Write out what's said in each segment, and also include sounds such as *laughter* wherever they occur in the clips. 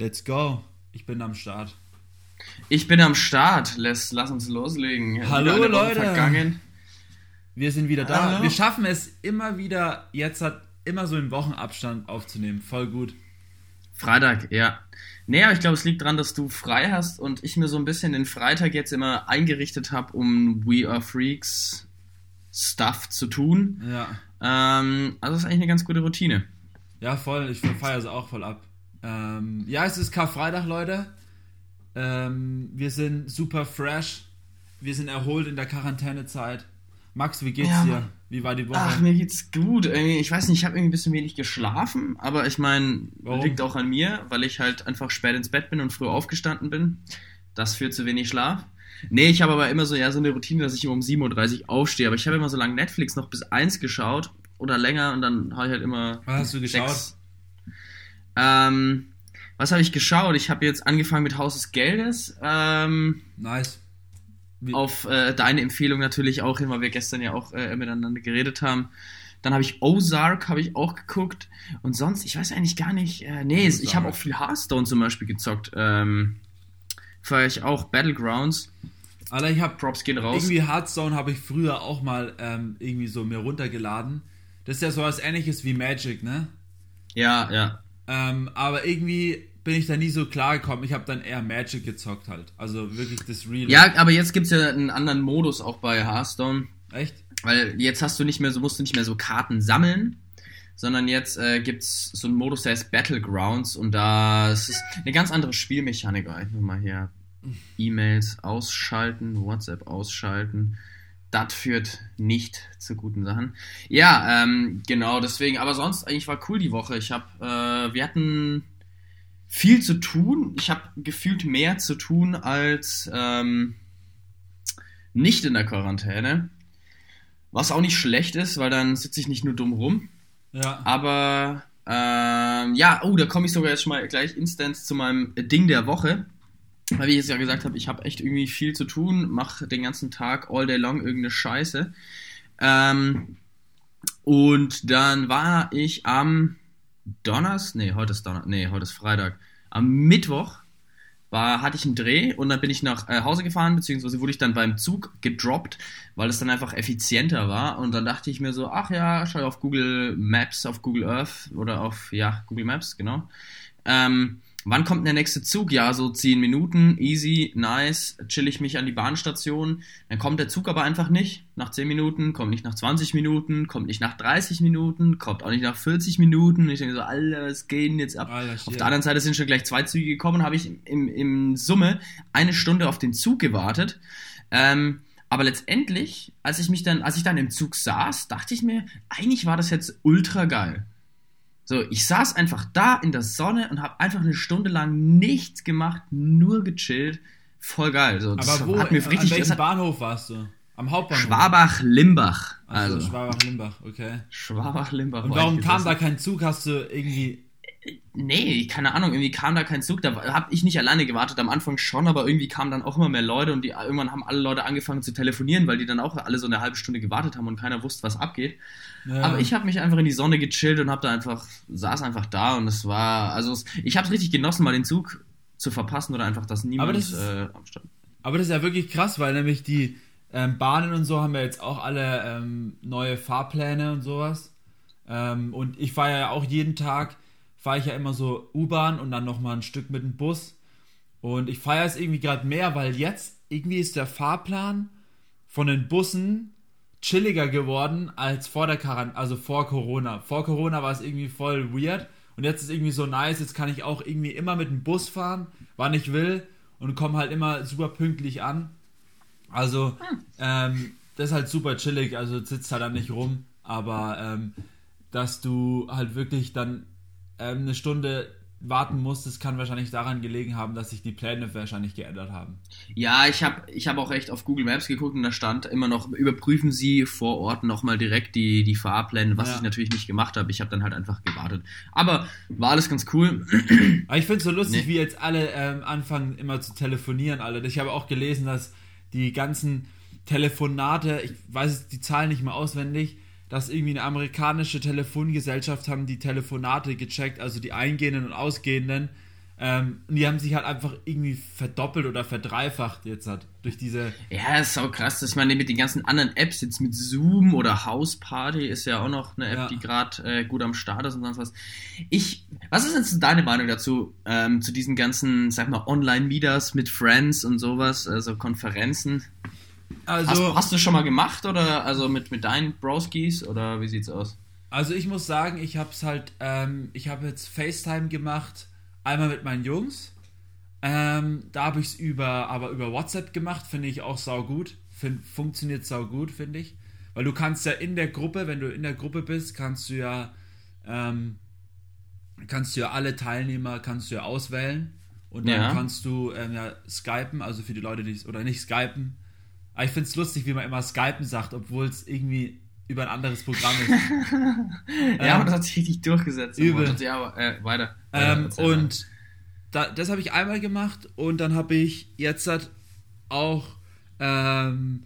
Let's go. Ich bin am Start. Ich bin am Start. Lass, lass uns loslegen. Hallo, Leute. Vergangen. Wir sind wieder da. Hallo. Wir schaffen es immer wieder, jetzt hat immer so im Wochenabstand aufzunehmen. Voll gut. Freitag, ja. Nee, aber ich glaube, es liegt daran, dass du frei hast und ich mir so ein bisschen den Freitag jetzt immer eingerichtet habe, um We Are Freaks Stuff zu tun. Ja. Ähm, also das ist eigentlich eine ganz gute Routine. Ja, voll. Ich feiere es auch voll ab. Ähm, ja, es ist Karfreitag, Leute. Ähm, wir sind super fresh. Wir sind erholt in der Quarantänezeit. Max, wie geht's Ja, dir? Wie war die Woche? Ach, mir geht's gut. Ich weiß nicht, ich habe irgendwie ein bisschen wenig geschlafen, aber ich meine, liegt auch an mir, weil ich halt einfach spät ins Bett bin und früh aufgestanden bin. Das führt zu wenig Schlaf. Nee, ich habe aber immer so, ja, so eine Routine, dass ich immer um 7.30 Uhr aufstehe. Aber ich habe immer so lange Netflix noch bis 1 geschaut oder länger und dann habe ich halt immer. Was hast du geschaut? sechs. Ähm, was habe ich geschaut? Ich habe jetzt angefangen mit Haus des Geldes. Ähm, Nice. Wie, auf äh, deine Empfehlung natürlich auch hin, weil wir gestern ja auch äh, miteinander geredet haben. Dann habe ich Ozark habe ich auch geguckt und sonst, ich weiß eigentlich gar nicht. Äh, nee, Ozark. ich habe auch viel Hearthstone zum Beispiel gezockt. Ähm, ich auch Battlegrounds. Alter, ich hab Props gehen raus. irgendwie Hearthstone habe ich früher auch mal ähm, irgendwie so mir runtergeladen. Das ist ja so was ähnliches wie Magic, ne? Ja, ja. Ähm, aber irgendwie bin ich da nie so klar gekommen. Ich habe dann eher Magic gezockt halt. Also wirklich das Real. Ja, aber jetzt gibt es ja einen anderen Modus auch bei Hearthstone. Echt? Weil jetzt hast du nicht mehr so, musst du nicht mehr so Karten sammeln, sondern jetzt äh, gibt es so einen Modus, der heißt Battlegrounds und da es ist eine ganz andere Spielmechanik. Einfach mal hier E-Mails ausschalten, WhatsApp ausschalten. Das führt nicht zu guten Sachen. Ja, ähm, genau, deswegen, aber sonst eigentlich war cool die Woche. Ich habe, äh, wir hatten viel zu tun. Ich habe gefühlt mehr zu tun als ähm, nicht in der Quarantäne. Was auch nicht schlecht ist, weil dann sitze ich nicht nur dumm rum. Ja. Aber ähm, ja, oh, da komme ich sogar jetzt schon mal gleich instant zu meinem Ding der Woche. Weil wie ich es ja gesagt habe, ich habe echt irgendwie viel zu tun, mache den ganzen Tag all day long irgendeine Scheiße. Ähm, und dann war ich am Donnerstag, nee, heute ist Donner, nee, heute ist Freitag. Am Mittwoch war, hatte ich einen Dreh und dann bin ich nach äh, Hause gefahren, beziehungsweise wurde ich dann beim Zug gedroppt, weil es dann einfach effizienter war. Und dann dachte ich mir so, ach ja, schau auf Google Maps, auf Google Earth oder auf, ja, Google Maps, genau. Ähm, wann kommt der nächste Zug? Ja, so 10 Minuten, easy, nice, chill ich mich an die Bahnstation. Dann kommt der Zug aber einfach nicht nach 10 Minuten, kommt nicht nach 20 Minuten, kommt nicht nach 30 Minuten, kommt auch nicht nach 40 Minuten. Und ich denke so, Alter, was geht denn jetzt ab? Alter, Auf der anderen Seite sind schon gleich zwei Züge gekommen, habe ich im, im Summe eine Stunde auf den Zug gewartet. Ähm, aber letztendlich, als ich mich dann, als ich dann im Zug saß, dachte ich mir, eigentlich war das jetzt ultra geil. So, ich saß einfach da in der Sonne und habe einfach eine Stunde lang nichts gemacht, nur gechillt. Voll geil. So, das Aber wo, hat mir an richtig, das welchem hat, Bahnhof warst du? Am Hauptbahnhof? Schwabach-Limbach. Also, Also, Schwabach-Limbach, okay. Schwabach-Limbach. Und war warum kam da kein Zug? Hast du irgendwie... Nee, keine Ahnung, irgendwie kam da kein Zug. Da habe ich nicht alleine gewartet, am Anfang schon, aber irgendwie kamen dann auch immer mehr Leute und die, irgendwann haben alle Leute angefangen zu telefonieren, weil die dann auch alle so eine halbe Stunde gewartet haben und keiner wusste, was abgeht. Ja. Aber ich habe mich einfach in die Sonne gechillt und habe da einfach, saß einfach da und es war, also es, ich habe es richtig genossen, mal den Zug zu verpassen oder einfach, dass niemand das ist- äh. Aber das ist ja wirklich krass, weil nämlich die ähm, Bahnen und so haben ja jetzt auch alle ähm, neue Fahrpläne und sowas. Ähm, und ich fahre ja auch jeden Tag, fahre ich ja immer so U-Bahn und dann nochmal ein Stück mit dem Bus. Und ich feiere es irgendwie gerade mehr, weil jetzt irgendwie ist der Fahrplan von den Bussen chilliger geworden als vor der Quarantäne, also vor Corona. Vor Corona war es irgendwie voll weird und jetzt ist irgendwie so nice, jetzt kann ich auch irgendwie immer mit dem Bus fahren, wann ich will und komme halt immer super pünktlich an. Also, ähm, das ist halt super chillig, also sitzt halt dann nicht rum, aber ähm, dass du halt wirklich dann ähm, eine Stunde warten musst, das kann wahrscheinlich daran gelegen haben, dass sich die Pläne wahrscheinlich geändert haben. Ja, ich habe ich hab auch echt auf Google Maps geguckt und da stand immer noch, überprüfen Sie vor Ort nochmal direkt die, die Fahrpläne, was Ja. ich natürlich nicht gemacht habe. Ich habe dann halt einfach gewartet. Aber war alles ganz cool. Aber ich finde es so lustig, Nee. wie jetzt alle ähm, anfangen immer zu telefonieren, alle. Ich habe auch gelesen, dass die ganzen Telefonate, ich weiß die Zahlen nicht mehr auswendig, dass irgendwie eine amerikanische Telefongesellschaft haben die Telefonate gecheckt, also die eingehenden und ausgehenden, Ähm, und die haben sich halt einfach irgendwie verdoppelt oder verdreifacht jetzt halt durch diese. Ja, ist auch krass. Ich meine, mit den ganzen anderen Apps, jetzt mit Zoom oder House Party ist ja auch noch eine App, Ja. die gerade äh, gut am Start ist und sonst was. Ich, was ist denn so deine Meinung dazu, ähm, zu diesen ganzen, sag mal, Online-Meeters mit Friends und sowas, also Konferenzen? Also, Hast, hast du schon mal gemacht oder also mit, mit deinen Broskis oder wie sieht's aus? also ich muss sagen, ich habe es halt, ähm, ich habe jetzt FaceTime gemacht, einmal mit meinen Jungs. Ähm, da habe ich es über, aber über WhatsApp gemacht, finde ich auch sau gut. Find, funktioniert sau gut, finde ich. Weil du kannst ja in der Gruppe, wenn du in der Gruppe bist, kannst du ja, ähm, kannst du ja alle Teilnehmer kannst du ja auswählen und dann Ja. kannst du ähm, ja skypen, also für die Leute, die oder nicht skypen. Aber ich finde es lustig, wie man immer skypen sagt, obwohl es irgendwie über ein anderes Programm ist. *laughs* ja, Ähm, aber das hat sich richtig durchgesetzt. übel. Ja, äh, weiter. Ähm, und da, das habe ich einmal gemacht und dann habe ich jetzt halt auch ähm,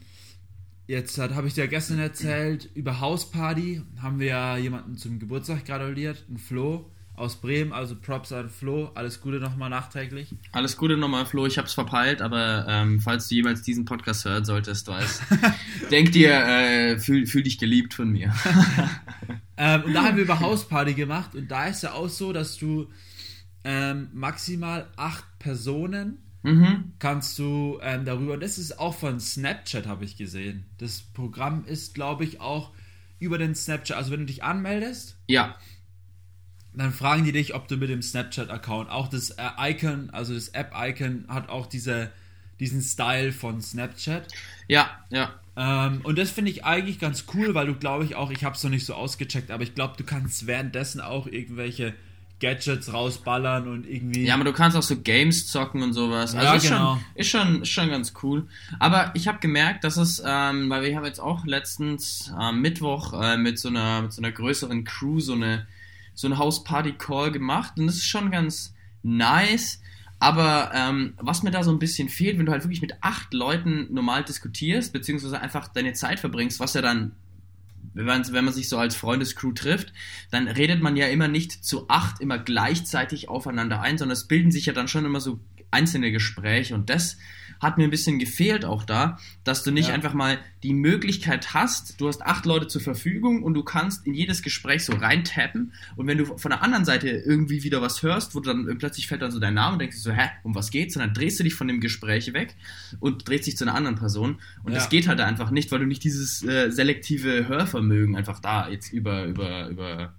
jetzt halt, habe ich dir gestern erzählt über Hausparty haben wir ja jemanden zum Geburtstag gratuliert, einen Flo aus Bremen, also Props an Flo, alles Gute nochmal nachträglich. Alles Gute nochmal, Flo. Ich hab's verpeilt, aber ähm, falls du jemals diesen Podcast hören solltest, weiß, *laughs* denk dir, äh, fühl, fühl dich geliebt von mir. *laughs* Ähm, und da haben wir über *laughs* Hausparty gemacht und da ist ja auch so, dass du ähm, maximal acht Personen mhm. kannst du ähm, darüber, und das ist auch von Snapchat, habe ich gesehen. Das Programm ist, glaube ich, auch über den Snapchat, also wenn du dich anmeldest, Ja, dann fragen die dich, ob du mit dem Snapchat-Account, auch das äh, Icon, also das App-Icon hat auch diese, diesen Style von Snapchat. ja, ja. Ähm, und das finde ich eigentlich ganz cool, weil du, glaube ich, auch, ich habe es noch nicht so ausgecheckt, aber ich glaube, du kannst währenddessen auch irgendwelche Gadgets rausballern und irgendwie. Ja, aber du kannst auch so Games zocken und sowas. Also Ja, ist, genau. schon, ist, schon, ist schon ganz cool. Aber ich habe gemerkt, dass es, ähm, weil wir haben jetzt auch letztens am Mittwoch äh, mit, so einer, mit so einer größeren Crew so eine, so eine House-Party-Call gemacht und das ist schon ganz nice. Aber ähm, was mir da so ein bisschen fehlt, wenn du halt wirklich mit acht Leuten normal diskutierst, beziehungsweise einfach deine Zeit verbringst, was ja dann wenn wenn man sich so als Freundescrew trifft, dann redet man ja immer nicht zu acht immer gleichzeitig aufeinander ein, sondern es bilden sich ja dann schon immer so einzelne Gespräche und das hat mir ein bisschen gefehlt auch da, dass du nicht Ja. einfach mal die Möglichkeit hast, du hast acht Leute zur Verfügung und du kannst in jedes Gespräch so reintappen und wenn du von der anderen Seite irgendwie wieder was hörst, wo du dann plötzlich fällt dann so dein Name und denkst du so, hä, um was geht's? Und dann drehst du dich von dem Gespräch weg und drehst dich zu einer anderen Person und Ja. das geht halt einfach nicht, weil du nicht dieses äh, selektive Hörvermögen einfach da jetzt über, über, über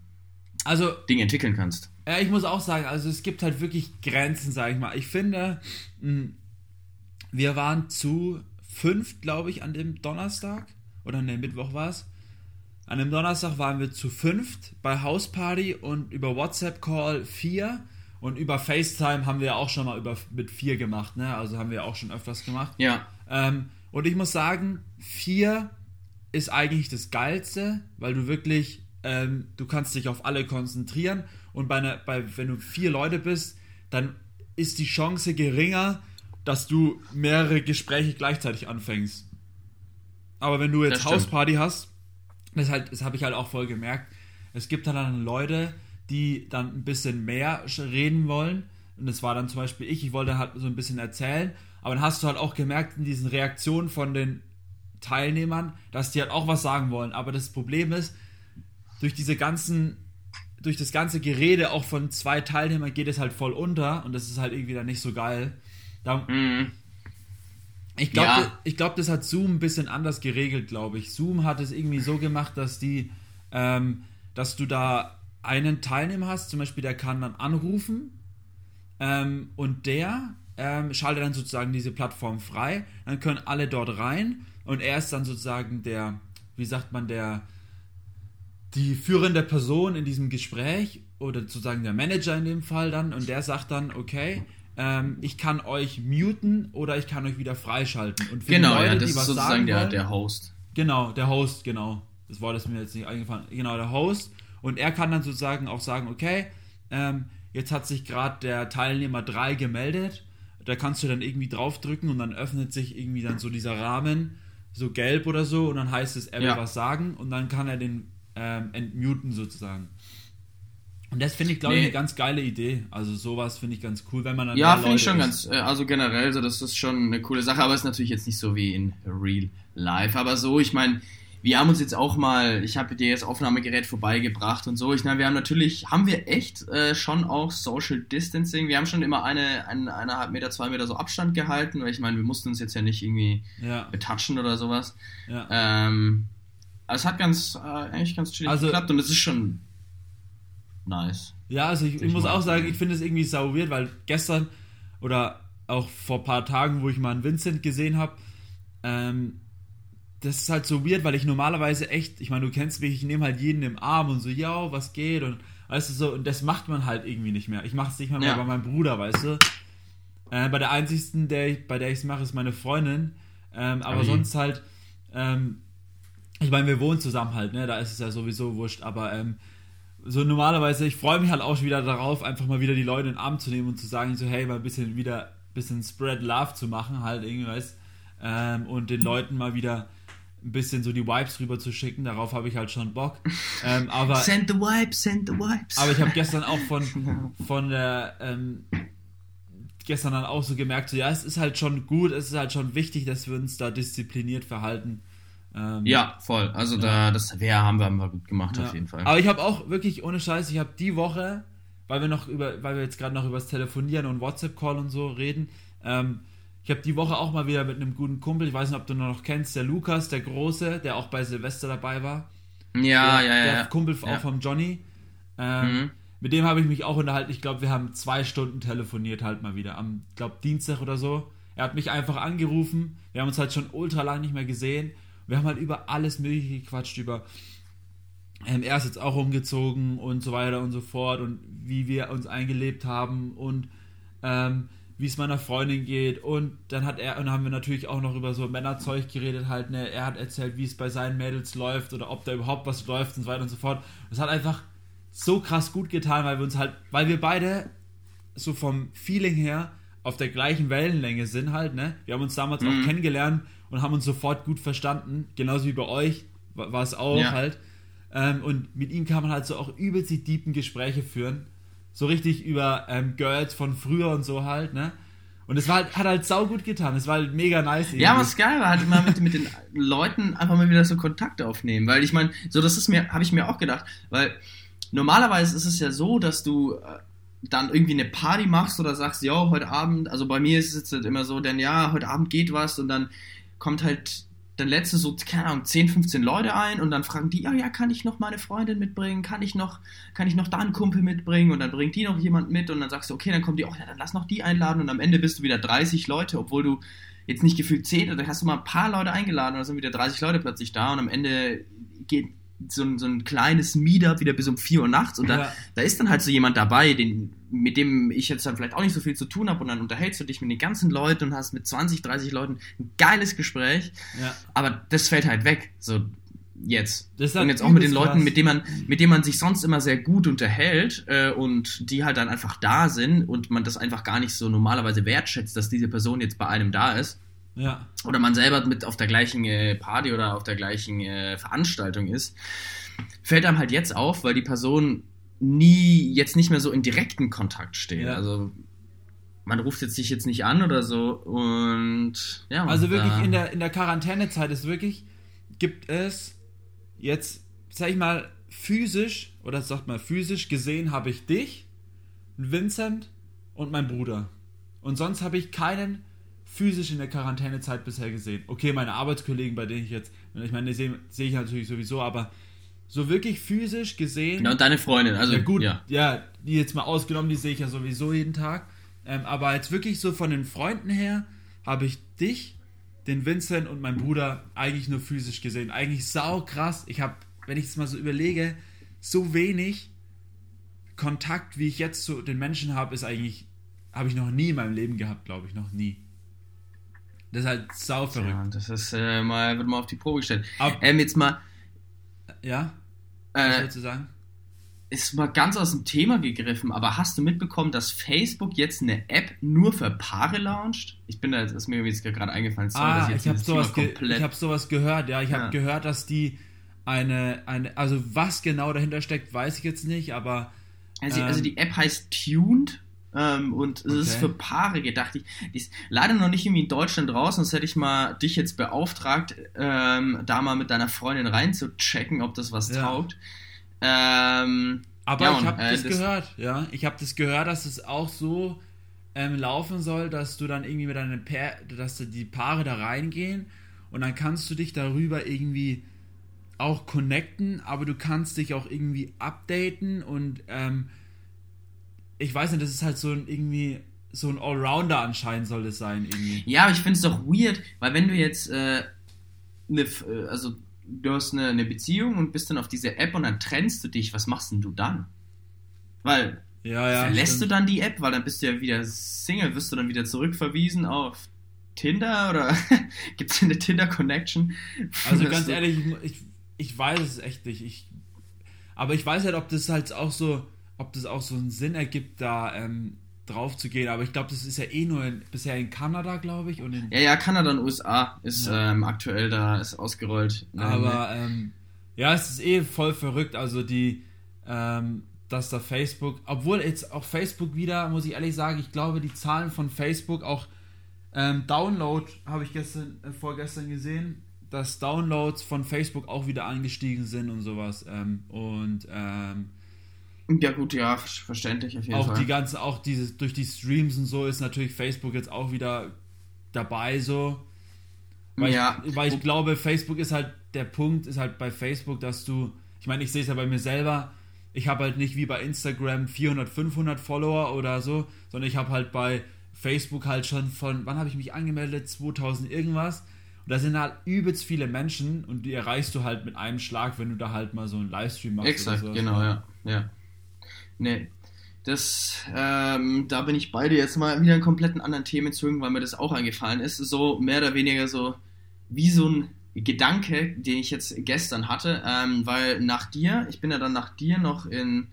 Also, Dinge entwickeln kannst. Ja, ich muss auch sagen, also es gibt halt wirklich Grenzen, sag ich mal. Ich finde, mh, wir waren zu fünf, glaube ich, an dem Donnerstag. Oder ne, Mittwoch war es. An dem Donnerstag waren wir zu fünft bei Hausparty und über WhatsApp-Call vier. Und über FaceTime haben wir auch schon mal über, mit vier gemacht, ne? Also haben wir auch schon öfters gemacht. Ja, Ähm, und ich muss sagen, vier ist eigentlich das Geilste, weil du wirklich, ähm, du kannst dich auf alle konzentrieren und bei einer, bei, wenn du vier Leute bist, dann ist die Chance geringer, dass du mehrere Gespräche gleichzeitig anfängst. Aber wenn du jetzt. Hausparty hast, das, halt, das habe ich halt auch voll gemerkt, es gibt halt dann Leute, die dann ein bisschen mehr reden wollen. Und das war dann zum Beispiel ich, ich wollte halt so ein bisschen erzählen, aber dann hast du halt auch gemerkt in diesen Reaktionen von den Teilnehmern, dass die halt auch was sagen wollen. Aber das Problem ist, durch diese ganzen, durch das ganze Gerede auch von zwei Teilnehmern geht es halt voll unter und das ist halt irgendwie dann nicht so geil. Da, mhm. ich glaube, Ja. ich glaub, das hat Zoom ein bisschen anders geregelt, glaube ich. Zoom hat es irgendwie so gemacht, dass die, ähm, dass du da einen Teilnehmer hast, zum Beispiel, der kann dann anrufen ähm, und der ähm, schaltet dann sozusagen diese Plattform frei. Dann können alle dort rein und er ist dann sozusagen der, wie sagt man, der, die führende Person in diesem Gespräch oder sozusagen der Manager in dem Fall dann und der sagt dann, okay, ähm, ich kann euch muten oder ich kann euch wieder freischalten. Und für Genau, die Leute, ja, das die ist sozusagen sagen der, wollen, der Host. Genau, der Host, genau. Das Wort ist mir jetzt nicht eingefallen. Genau, der Host. Und er kann dann sozusagen auch sagen, okay, ähm, jetzt hat sich gerade der Teilnehmer 3 gemeldet. Da kannst du dann irgendwie draufdrücken und dann öffnet sich irgendwie dann so dieser Rahmen, so gelb oder so, und dann heißt es, er will Ja. was sagen und dann kann er den ähm, entmuten sozusagen. Und das finde ich, glaube nee. ich, eine ganz geile Idee. Also sowas finde ich ganz cool, wenn man dann. Ja, finde ich schon ist. ganz, äh, also generell, so das ist schon eine coole Sache, aber es ist natürlich jetzt nicht so wie in Real Life. Aber so, ich meine, wir haben uns jetzt auch mal, ich habe dir das Aufnahmegerät vorbeigebracht und so. Ich meine, wir haben natürlich, haben wir echt äh, schon auch Social Distancing. Wir haben schon immer eine, eine eineinhalb Meter, zwei Meter so Abstand gehalten, weil ich meine, wir mussten uns jetzt ja nicht irgendwie ja. betatschen oder sowas. Ja. Ähm, es hat ganz, äh, eigentlich ganz chillig also, geklappt und es ist schon nice. Ja, also ich, ich muss auch sagen, ich finde es irgendwie sau weird, weil gestern oder auch vor ein paar Tagen, wo ich mal einen Vincent gesehen habe, ähm, das ist halt so weird, weil ich normalerweise echt, ich meine, du kennst mich, ich nehme halt jeden im Arm und so, ja, was geht und weißt du so, und das macht man halt irgendwie nicht mehr. Ich mache es nicht mehr, ja. bei meinem Bruder, weißt du. Äh, bei der einzigsten, der ich, bei der ich es mache, ist meine Freundin. Ähm, aber okay. sonst halt, ähm, ich meine, wir wohnen zusammen halt, ne? Da ist es ja sowieso wurscht, aber ähm, so normalerweise, ich freue mich halt auch schon wieder darauf, einfach mal wieder die Leute in den Arm zu nehmen und zu sagen, so, hey, mal ein bisschen wieder, bisschen Spread Love zu machen, halt irgendwie, weißt ähm, und den Leuten mal wieder ein bisschen so die Vibes rüber zu schicken. Darauf habe ich halt schon Bock. Ähm, aber, *laughs* send the Vibes, send the Vibes. Aber ich habe gestern auch von, *laughs* von der, ähm, gestern dann auch so gemerkt, so ja, es ist halt schon gut, es ist halt schon wichtig, dass wir uns da diszipliniert verhalten. Ähm, ja, voll. Also ja. da, das wär, haben wir, wir gut gemacht ja. auf jeden Fall. Aber ich habe auch wirklich, ohne Scheiß, ich habe die Woche, weil wir noch über, weil wir jetzt gerade noch über das Telefonieren und WhatsApp-Call und so reden, ähm, ich habe die Woche auch mal wieder mit einem guten Kumpel, ich weiß nicht, ob du noch kennst, der Lukas, der Große, der auch bei Silvester dabei war. Ja, der, ja, ja. Der Kumpel ja. auch vom Johnny. Ähm, mhm. Mit dem habe ich mich auch unterhalten. Ich glaube, wir haben zwei Stunden telefoniert halt mal wieder. Am, glaube Dienstag oder so. Er hat mich einfach angerufen. Wir haben uns halt schon ultra lang nicht mehr gesehen. Wir haben halt über alles Mögliche gequatscht, über ähm, er ist jetzt auch umgezogen und so weiter und so fort und wie wir uns eingelebt haben und ähm, wie es meiner Freundin geht und dann hat er und dann haben wir natürlich auch noch über so Männerzeug geredet halt ne? Er hat erzählt wie es bei seinen Mädels läuft oder ob da überhaupt was läuft und so weiter und so fort. Das hat einfach so krass gut getan weil wir uns halt weil wir beide so vom Feeling her auf der gleichen Wellenlänge sind halt ne? Wir haben uns damals mhm. auch kennengelernt und haben uns sofort gut verstanden genauso wie bei euch war es auch ja. halt ähm, und mit ihm kann man halt so auch übelst die deepen Gespräche führen so richtig über ähm, Girls von früher und so halt, ne? Und es war halt, hat halt sau gut getan. Es war halt mega nice. Irgendwie. Ja, was geil war, halt immer mit, mit den Leuten einfach mal wieder so Kontakt aufnehmen. Weil ich meine, so das ist mir, habe ich mir auch gedacht, weil normalerweise ist es ja so, dass du äh, dann irgendwie eine Party machst oder sagst, ja, heute Abend, also bei mir ist es jetzt halt immer so, denn ja, heute Abend geht was und dann kommt halt dann du so, keine Ahnung, 10, 15 Leute ein und dann fragen die, ja, ja, kann ich noch meine Freundin mitbringen? Kann ich noch, kann ich noch da einen Kumpel mitbringen? Und dann bringt die noch jemand mit und dann sagst du, okay, dann kommt die, oh ja, dann lass noch die einladen und am Ende bist du wieder 30 Leute, obwohl du jetzt nicht gefühlt 10, dann hast du mal ein paar Leute eingeladen und dann sind wieder 30 Leute plötzlich da und am Ende geht so ein, so ein kleines Meetup wieder bis um 4 Uhr nachts und da, ja. da ist dann halt so jemand dabei, den, mit dem ich jetzt dann vielleicht auch nicht so viel zu tun habe und dann unterhältst du dich mit den ganzen Leuten und hast mit 20, 30 Leuten ein geiles Gespräch, ja. aber das fällt halt weg, so jetzt. und jetzt auch mit den Leuten, mit denen man, mit denen man sich sonst immer sehr gut unterhält äh, und die halt dann einfach da sind und man das einfach gar nicht so normalerweise wertschätzt, dass diese Person jetzt bei einem da ist. Ja. Oder man selber mit auf der gleichen äh, Party oder auf der gleichen äh, Veranstaltung ist, fällt einem halt jetzt auf, weil die Person nie jetzt nicht mehr so in direkten Kontakt steht. Ja. Also man ruft jetzt sich jetzt nicht an oder so und ja. Also wirklich in der in der Quarantänezeit ist wirklich gibt es jetzt sag ich mal physisch oder sagt mal physisch gesehen habe ich dich, Vincent und mein Bruder und sonst habe ich keinen physisch in der Quarantänezeit bisher gesehen. Okay, meine Arbeitskollegen, bei denen ich jetzt, ich meine, die sehe seh ich natürlich sowieso, aber so wirklich physisch gesehen. Ja, und deine Freundin, also ja, gut, ja. ja, die jetzt mal ausgenommen, die sehe ich ja sowieso jeden Tag. Ähm, aber jetzt wirklich so von den Freunden her habe ich dich, den Vincent und meinen Bruder eigentlich nur physisch gesehen. Eigentlich sau krass. Ich habe, wenn ich es mal so überlege, so wenig Kontakt, wie ich jetzt zu den Menschen habe, ist eigentlich, habe ich noch nie in meinem Leben gehabt, glaube ich, noch nie. Das ist halt sau verrückt. Ja, das ist äh, mal, wird mal auf die Probe gestellt. Aber, ähm, jetzt mal. Ja? Was äh, du sagen? Ist mal ganz aus dem Thema gegriffen, aber hast du mitbekommen, dass Facebook jetzt eine App nur für Paare launcht? Ich bin da, das ist mir jetzt gerade eingefallen. Sorry, ah, ich, ich habe sowas, hab sowas gehört, ja. Ich habe ja. gehört, dass die eine, eine, also was genau dahinter steckt, weiß ich jetzt nicht, aber Also, also Ähm. die App heißt Tuned ähm, und es ist Okay. für Paare gedacht. Die, die ist leider noch nicht irgendwie in Deutschland raus, sonst hätte ich mal dich jetzt beauftragt, ähm, da mal mit deiner Freundin reinzuchecken, ob das was Ja. taugt. Ähm, Aber Ja, ich habe äh, das, das- gehört, ja. Ich habe das gehört, dass es auch so ähm, laufen soll, dass du dann irgendwie mit deinen Pair, dass da die Paare da reingehen und dann kannst du dich darüber irgendwie auch connecten, aber du kannst dich auch irgendwie updaten und ähm, ich weiß nicht, das ist halt so ein irgendwie so ein Allrounder anscheinend soll es sein irgendwie. Ja, aber ich finde es doch weird, weil wenn du jetzt äh, eine, F- äh, also du hast eine, eine Beziehung und bist dann auf diese App und dann trennst du dich, was machst denn du dann? Weil Ja, ja. verlässt du stimmt. dann die App, weil dann bist du ja wieder Single, wirst du dann wieder zurückverwiesen auf Tinder oder *laughs* gibt es eine Tinder-Connection? Also *laughs* ganz du- ehrlich, ich, ich weiß es echt nicht. Ich, aber ich weiß halt, ob das halt auch so, ob das auch so einen Sinn ergibt, da ähm, drauf zu gehen. Aber ich glaube, das ist ja eh nur in, bisher in Kanada, glaube ich, und in Ja, ja, Kanada und USA ist Ja. ähm, aktuell da, ist ausgerollt. Aber ähm, ja, es ist eh voll verrückt. Also die, ähm, dass da Facebook, obwohl jetzt auch Facebook wieder, muss ich ehrlich sagen, ich glaube, die Zahlen von Facebook auch ähm, Download habe ich gestern, äh, vorgestern gesehen, dass Downloads von Facebook auch wieder angestiegen sind und sowas. Ähm, und ähm, ja, gut, ja, ver- verständlich auf jeden auch Fall. die ganze, auch dieses durch die Streams und so ist natürlich Facebook jetzt auch wieder dabei so. Weil, Ja. ich, weil ich glaube, Facebook ist halt, der Punkt ist halt bei Facebook, dass du, ich meine, ich sehe es ja bei mir selber, ich habe halt nicht wie bei Instagram 400, 500 Follower oder so, sondern ich habe halt bei Facebook halt schon von, wann habe ich mich angemeldet? 2000 irgendwas. Und da sind halt übelst viele Menschen und die erreichst du halt mit einem Schlag, wenn du da halt mal so einen Livestream machst. Exakt, oder sowas. genau, ja. ja. Nee. Das, ähm, da bin ich beide jetzt mal wieder einen kompletten anderen Themenzügen, weil mir das auch eingefallen ist. So mehr oder weniger so wie so ein Gedanke, den ich jetzt gestern hatte, ähm, weil nach dir, ich bin ja dann nach dir noch in,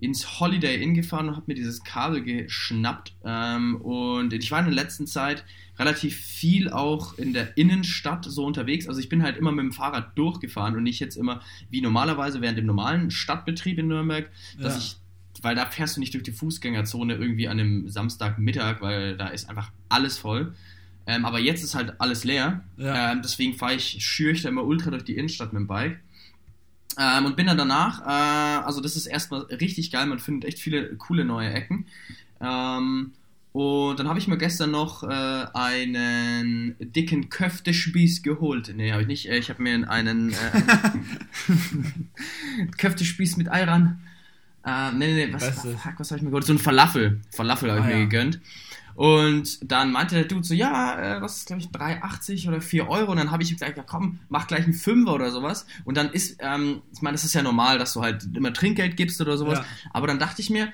ins Holiday Inn gefahren und habe mir dieses Kabel geschnappt. Ähm, und ich war in der letzten Zeit relativ viel auch in der Innenstadt so unterwegs. Also ich bin halt immer mit dem Fahrrad durchgefahren und nicht jetzt immer wie normalerweise während dem normalen Stadtbetrieb in Nürnberg, dass Ja. ich, weil da fährst du nicht durch die Fußgängerzone irgendwie an einem Samstagmittag, weil da ist einfach alles voll. Ähm, aber jetzt ist halt alles leer. Ja. Ähm, deswegen fahre ich, schüre ich da immer ultra durch die Innenstadt mit dem Bike. Ähm, und bin dann danach, äh, also das ist erstmal richtig geil, man findet echt viele coole neue Ecken. Ähm, und dann habe ich mir gestern noch äh, einen dicken Köftespieß geholt. Nee, habe ich nicht. Äh, Ich habe mir einen äh, *laughs* *laughs* Köftespieß mit Ayran. Äh, nee, nee, nee, was, fuck, was habe ich mir geholt? So ein Falafel. Falafel habe ich Ah, mir ja. gegönnt. Und dann meinte der Dude so, ja, äh, das ist glaube ich 3,80 oder 4 Euro. Und dann habe ich ihm gesagt, ja komm, mach gleich einen Fünfer oder sowas. Und dann ist, ähm, ich meine, das ist ja normal, dass du halt immer Trinkgeld gibst oder sowas. Ja. Aber dann dachte ich mir,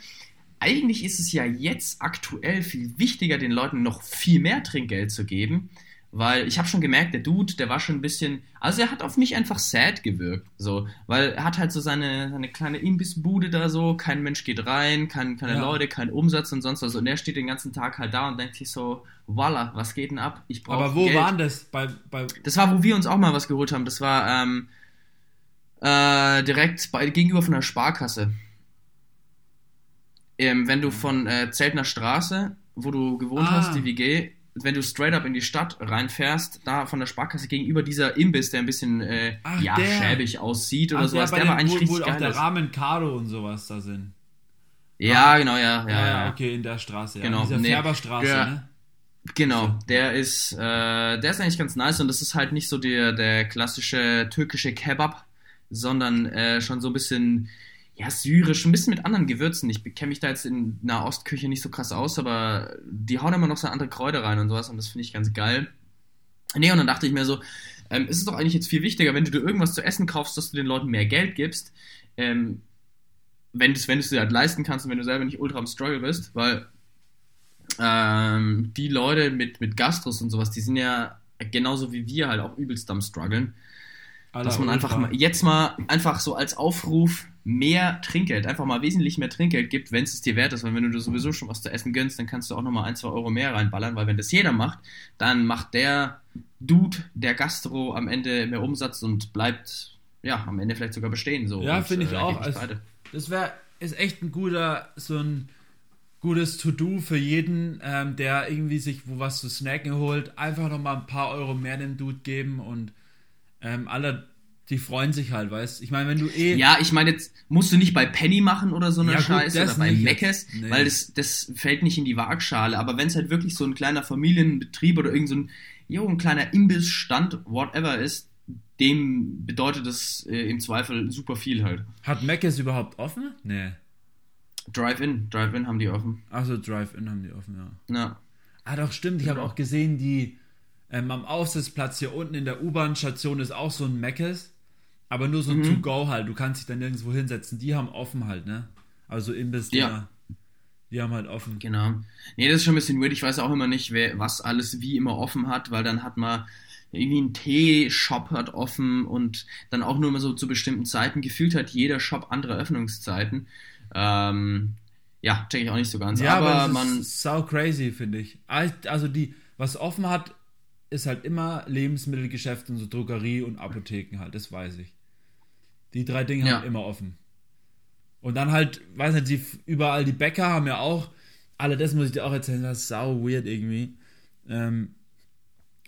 eigentlich ist es ja jetzt aktuell viel wichtiger, den Leuten noch viel mehr Trinkgeld zu geben. Weil ich habe schon gemerkt, der Dude, der war schon ein bisschen, also er hat auf mich einfach sad gewirkt, so, weil er hat halt so seine, seine kleine Imbissbude da so, kein Mensch geht rein, kein, keine Ja. Leute, kein Umsatz und sonst was und er steht den ganzen Tag halt da und denkt sich so, voila, was geht denn ab? Ich brauche Aber wo Geld. waren das? Bei, bei, Das war, wo wir uns auch mal was geholt haben. Das war ähm, äh, direkt bei, gegenüber von der Sparkasse. Ähm, wenn du von äh, Zeltner Straße, wo du gewohnt Ah. hast, die WG, wenn du straight up in die Stadt reinfährst, da von der Sparkasse gegenüber dieser Imbiss, der ein bisschen äh, Ach, ja, der. schäbig aussieht oder Ach, sowas, der war eigentlich wo, wo richtig auch geil. der ist. Rahmen Kado und sowas da sind. Ja, genau, ja, ja, Ja, okay, in der Straße. Ja. Genau, In dieser nee. Färberstraße, Ja. ne? Genau, der ist, äh, der ist eigentlich ganz nice und das ist halt nicht so der, der klassische türkische Kebab, sondern äh, schon so ein bisschen, ja, syrisch, ein bisschen mit anderen Gewürzen. Ich kenne mich da jetzt in Nahostküche nicht so krass aus, aber die hauen immer noch so andere Kräuter rein und sowas und das finde ich ganz geil. Nee, und dann dachte ich mir so, ähm, es ist doch eigentlich jetzt viel wichtiger, wenn du dir irgendwas zu essen kaufst, dass du den Leuten mehr Geld gibst, ähm, wenn du wenn es dir halt leisten kannst und wenn du selber nicht ultra am Struggle bist, weil ähm, die Leute mit, mit Gastros und sowas, die sind ja genauso wie wir halt auch übelst am struggeln. Alter, Dass man einfach mal, jetzt mal einfach so als Aufruf mehr Trinkgeld, einfach mal wesentlich mehr Trinkgeld gibt, wenn es dir wert ist. Weil wenn du dir sowieso schon was zu essen gönnst, dann kannst du auch nochmal ein, zwei Euro mehr reinballern, weil wenn das jeder macht, dann macht der Dude, der Gastro am Ende mehr Umsatz und bleibt ja am Ende vielleicht sogar bestehen. So. Ja, finde ich äh, auch. Also, beide. Das wäre ist echt ein guter, so ein gutes To-Do für jeden, ähm, der irgendwie sich wo was zu snacken holt. Einfach nochmal ein paar Euro mehr dem Dude geben und ähm, alle, die freuen sich halt, weißt Ich meine, wenn du eh. Ja, ich meine, jetzt musst du nicht bei Penny machen oder so eine ja, Scheiße oder bei Meckes, nee. weil das, das fällt nicht in die Waagschale. Aber wenn es halt wirklich so ein kleiner Familienbetrieb oder irgend so ein, jo, ein kleiner Imbissstand, whatever ist, dem bedeutet das äh, im Zweifel super viel halt. Hat Meckes überhaupt offen? Nee. Drive-In, Drive-In haben die offen. Achso, Drive-In haben die offen, ja. Ja. Ah, doch, stimmt. Ich genau. habe auch gesehen, die ähm, am Aussitzplatz hier unten in der U-Bahn-Station ist auch so ein Meckes. Aber nur so ein mhm. To-Go halt. Du kannst dich dann nirgendwo hinsetzen. Die haben offen halt, ne? Also Imbiss, ja. Die haben halt offen. Genau. Nee, das ist schon ein bisschen weird. Ich weiß auch immer nicht, wer, was alles wie immer offen hat, weil dann hat man irgendwie ein Tee-Shop hat offen und dann auch nur mal so zu bestimmten Zeiten. Gefühlt hat jeder Shop andere Öffnungszeiten. Ähm, ja, check ich auch nicht so ganz. Ja, aber, aber man. Ist sau crazy, finde ich. Also die, was offen hat, ist halt immer Lebensmittelgeschäfte und so Drogerie und Apotheken halt, das weiß ich. Die drei Dinge ja. haben immer offen. Und dann halt, weiß nicht, die, überall die Bäcker haben ja auch, alle das muss ich dir auch erzählen, das ist sau weird irgendwie. Ähm,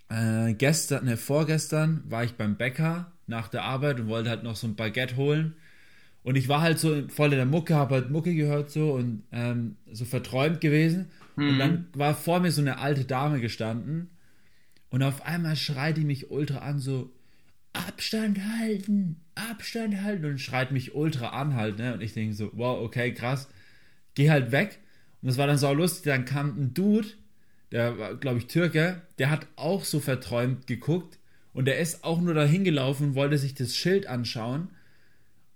äh, gestern, ne, vorgestern war ich beim Bäcker nach der Arbeit und wollte halt noch so ein Baguette holen. Und ich war halt so voll in der Mucke, habe halt Mucke gehört so und ähm, so verträumt gewesen. Mhm. Und dann war vor mir so eine alte Dame gestanden und auf einmal schreit die mich ultra an, so Abstand halten, Abstand halten und schreit mich ultra an halt, ne? Und ich denke so, wow, okay, krass. Geh halt weg. Und das war dann so lustig, dann kam ein Dude, der war, glaube ich, Türke, der hat auch so verträumt geguckt und der ist auch nur dahin gelaufen und wollte sich das Schild anschauen.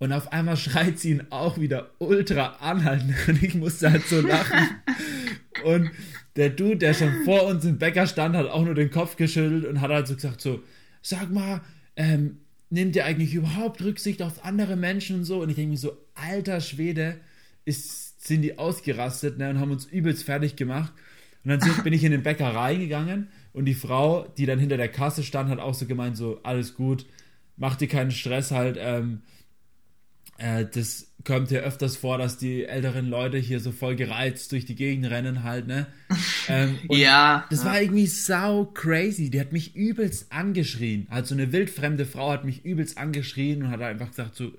Und auf einmal schreit sie ihn auch wieder ultra anhalten. Und ich musste halt so lachen. *laughs* und der Dude, der schon vor uns im Bäcker stand, hat auch nur den Kopf geschüttelt und hat halt so gesagt: so, sag mal, ähm, nimmt ihr eigentlich überhaupt Rücksicht auf andere Menschen und so? Und ich denke mir so, alter Schwede, ist, sind die ausgerastet ne, und haben uns übelst fertig gemacht. Und dann sind, bin ich in den Bäcker reingegangen und die Frau, die dann hinter der Kasse stand, hat auch so gemeint: so, alles gut, mach dir keinen Stress halt, ähm, äh, das kommt ja öfters vor, dass die älteren Leute hier so voll gereizt durch die Gegend rennen halt, ne? *laughs* Ähm, ja. Das war irgendwie sau crazy. Die hat mich übelst angeschrien. Also eine wildfremde Frau hat mich übelst angeschrien und hat einfach gesagt so,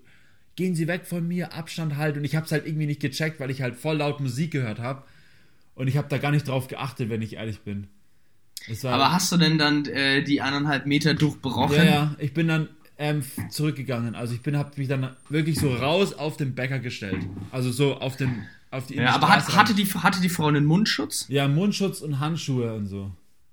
gehen Sie weg von mir, Abstand halt. Und ich hab's halt irgendwie nicht gecheckt, weil ich halt voll laut Musik gehört habe. Und ich habe da gar nicht drauf geachtet, wenn ich ehrlich bin. Aber hast du denn dann äh, die anderthalb Meter durchbrochen? Ja, ja. Ich bin dann ähm, zurückgegangen. Also ich bin, habe mich dann wirklich so raus auf den Bäcker gestellt. Also so auf den, auf die. Ja, aber hat, hatte die, hatte die Frau einen Mundschutz? Ja, Mundschutz und Handschuhe und so.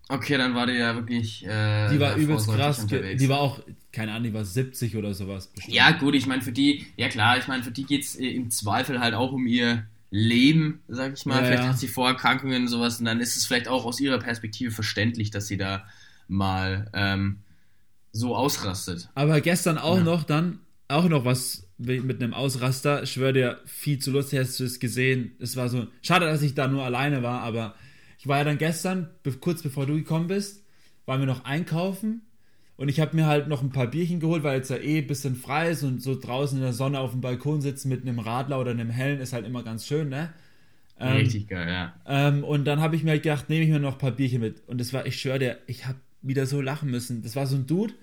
Okay, dann war die ja wirklich. Äh, die war übelst krass. Unterwegs. Die war auch, keine Ahnung, die war 70 oder sowas. Bestimmt. Ja, gut, ich meine, für die, ja klar, ich meine, für die geht es äh, im Zweifel halt auch um ihr Leben, sag ich mal. Ja, vielleicht ja. hat sie Vorerkrankungen und sowas und dann ist es vielleicht auch aus ihrer Perspektive verständlich, dass sie da mal ähm, so ausrastet. Aber gestern auch ja. noch dann, auch noch was mit einem Ausraster. Ich schwöre dir, viel zu lustig hast du es gesehen. Es war so, schade, dass ich da nur alleine war, aber ich war ja dann gestern, kurz bevor du gekommen bist, waren wir noch einkaufen und ich habe mir halt noch ein paar Bierchen geholt, weil jetzt ja eh ein bisschen frei ist und so draußen in der Sonne auf dem Balkon sitzen mit einem Radler oder einem Hellen ist halt immer ganz schön, ne? Ähm, Richtig geil, ja. Ähm, und dann habe ich mir halt gedacht, nehme ich mir noch ein paar Bierchen mit. Und das war, ich schwöre dir, ich habe wieder so lachen müssen. Das war so ein Dude,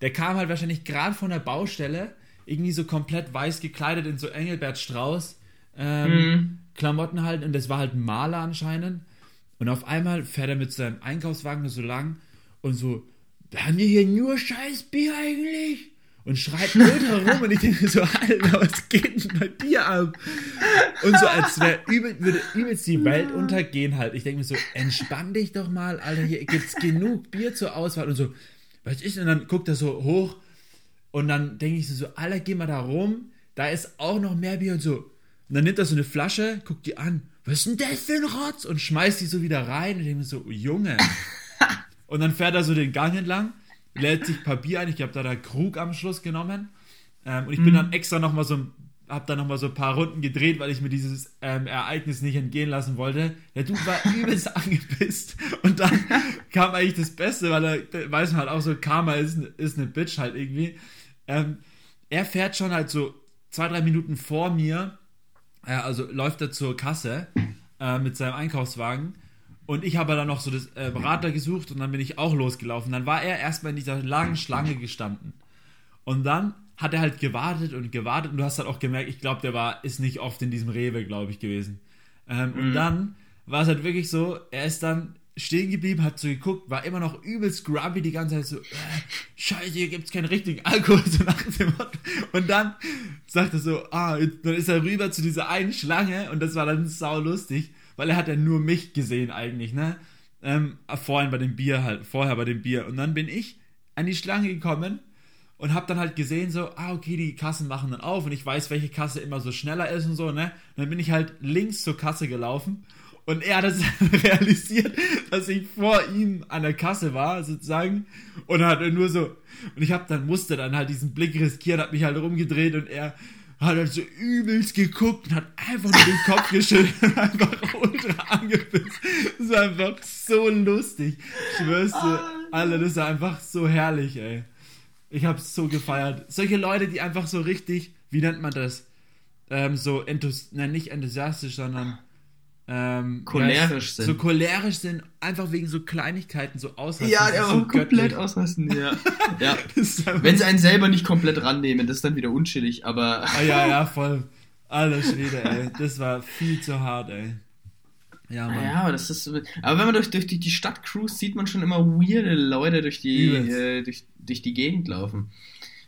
der kam halt wahrscheinlich gerade von der Baustelle, irgendwie so komplett weiß gekleidet in so Engelbert Strauß ähm, mhm. Klamotten halt und das war halt ein Maler anscheinend. Und auf einmal fährt er mit seinem Einkaufswagen so lang und so, haben wir hier nur scheiß Bier eigentlich? Und schreit ultra rum und ich denke so, Alter, was geht denn bei dir ab? Und so, als wäre übel, würde übelst die Welt untergehen halt. Ich denke mir so, entspann dich doch mal, Alter, hier gibt's genug Bier zur Auswahl und so, was ist? Und dann guckt er so hoch und dann denke ich so, Alter, geh mal da rum, da ist auch noch mehr Bier und so. Und dann nimmt er so eine Flasche, guckt die an, was ist denn das für ein Rotz? Und schmeißt die so wieder rein und ich denke mir so, Junge. *laughs* und dann fährt er so den Gang entlang, lädt sich Papier ein, ich habe da der Krug am Schluss genommen. Ähm, und ich bin mhm. dann extra nochmal so ein habe dann nochmal so ein paar Runden gedreht, weil ich mir dieses ähm, Ereignis nicht entgehen lassen wollte. Der Dude war *laughs* übelst angepisst. Und dann kam eigentlich das Beste, weil er, weiß man halt auch so, Karma ist, ist eine Bitch halt irgendwie. Ähm, er fährt schon halt so zwei, drei Minuten vor mir äh, also läuft er zur Kasse äh, mit seinem Einkaufswagen und ich habe dann noch so das äh, Radler gesucht und dann bin ich auch losgelaufen. Dann war er erstmal in dieser langen Schlange gestanden. Und dann hat er halt gewartet und gewartet und du hast halt auch gemerkt, ich glaube, der war, ist nicht oft in diesem Rewe, glaube ich, gewesen. Ähm, mhm. Und dann war es halt wirklich so, er ist dann stehen geblieben, hat so geguckt, war immer noch übelst grubby die ganze Zeit so, äh, scheiße, hier gibt's keinen richtigen *laughs* Alkohol, so nach dem Motto. Und dann sagt er so, ah, dann ist er rüber zu dieser einen Schlange und das war dann sau lustig, weil er hat ja nur mich gesehen eigentlich, ne? Ähm, vorhin bei dem Bier halt, vorher bei dem Bier. Und dann bin ich an die Schlange gekommen und hab dann halt gesehen so, ah, okay, die Kassen machen dann auf und ich weiß, welche Kasse immer so schneller ist und so, ne? Und dann bin ich halt links zur Kasse gelaufen und er hat es *laughs* realisiert, dass ich vor ihm an der Kasse war, sozusagen. Und hat nur so, und ich hab dann, musste dann halt diesen Blick riskieren, hat mich halt rumgedreht und er hat halt so übelst geguckt und hat einfach nur den Kopf geschüttelt und einfach ultra angepisst. Das war einfach so lustig. Ich schwör's dir, alle, das war einfach so herrlich, ey. Ich hab's so gefeiert. Solche Leute, die einfach so richtig, wie nennt man das? Ähm, so enthusiastisch, nein, nicht enthusiastisch, sondern ähm, cholerisch sind. So cholerisch sind, einfach wegen so Kleinigkeiten so ausrasten. Ja, der so komplett ausrasten, ja. *laughs* ja. Wenn sie einen selber nicht komplett rannehmen, das ist dann wieder unschillig, aber. ah, ja, ja, *laughs* voll. Alter Schwede, ey. Das war viel zu hart, ey. Ja, Mann. Ja, aber das ist. Aber wenn man durch, durch die, die Stadt cruist, sieht man schon immer weirde Leute durch die, äh, durch, durch die Gegend laufen.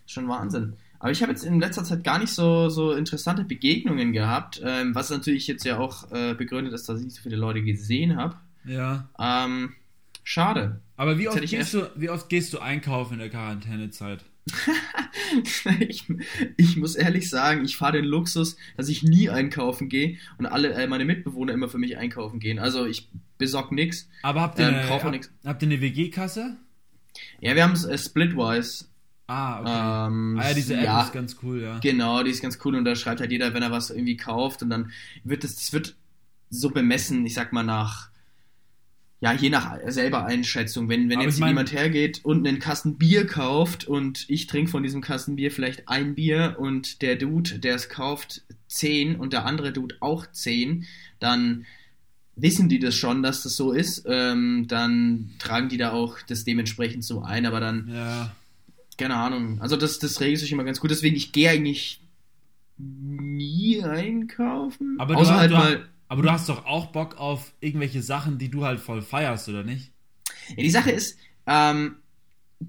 Schon Wahnsinn. Aber ich habe jetzt in letzter Zeit gar nicht so, so interessante Begegnungen gehabt, ähm, was natürlich jetzt ja auch äh, begründet ist, dass ich nicht so viele Leute gesehen habe. Ja. Ähm, schade. Aber wie oft, gehst du, wie oft gehst du einkaufen in der Quarantänezeit? *laughs* ich, ich, muss ehrlich sagen, ich fahre den Luxus, dass ich nie einkaufen gehe und alle äh, meine Mitbewohner immer für mich einkaufen gehen. Also ich besorge nichts. Aber habt ihr, ähm, eine, hab, habt ihr eine WG-Kasse? Ja, wir haben es äh, splitwise. Ah, okay. Ähm, ah ja, diese App ja, ist ganz cool, ja. Genau, die ist ganz cool und da schreibt halt jeder, wenn er was irgendwie kauft und dann wird das, das wird so bemessen, ich sag mal nach, ja, je nach selber Einschätzung. Wenn, wenn jetzt mein, jemand hergeht und einen Kasten Bier kauft und ich trinke von diesem Kasten Bier vielleicht ein Bier und der Dude, der es kauft, zehn und der andere Dude auch zehn, dann wissen die das schon, dass das so ist, ähm, dann tragen die da auch das dementsprechend so ein, aber dann ja keine Ahnung. Also das, das regelt sich immer ganz gut. Deswegen, ich gehe eigentlich nie einkaufen. Aber du, halt du, mal, aber du hast doch auch Bock auf irgendwelche Sachen, die du halt voll feierst, oder nicht? Ja, die Sache ist, ähm,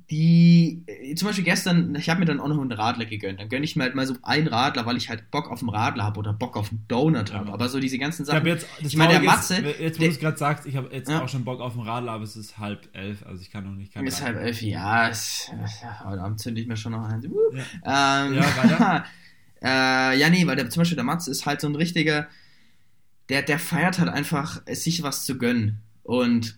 die, äh, zum Beispiel gestern, ich habe mir dann auch noch einen Radler gegönnt. Dann gönne ich mir halt mal so einen Radler, weil ich halt Bock auf einen Radler habe oder Bock auf einen Donut habe. Aber so diese ganzen Sachen. Ich, jetzt, ich meine, der Matze. Ist, jetzt, wo du es gerade sagst, ich habe jetzt ja. auch schon Bock auf einen Radler, aber es ist halb elf, also ich kann noch nicht. Es ist halb elf, ja. Es, ja heute Abend zünde ich mir schon noch ein. Uh. Ja, ähm, ja weiter. *laughs* äh, ja, nee, weil der, zum Beispiel der Matze ist halt so ein richtiger. Der, der feiert halt einfach, sich was zu gönnen. Und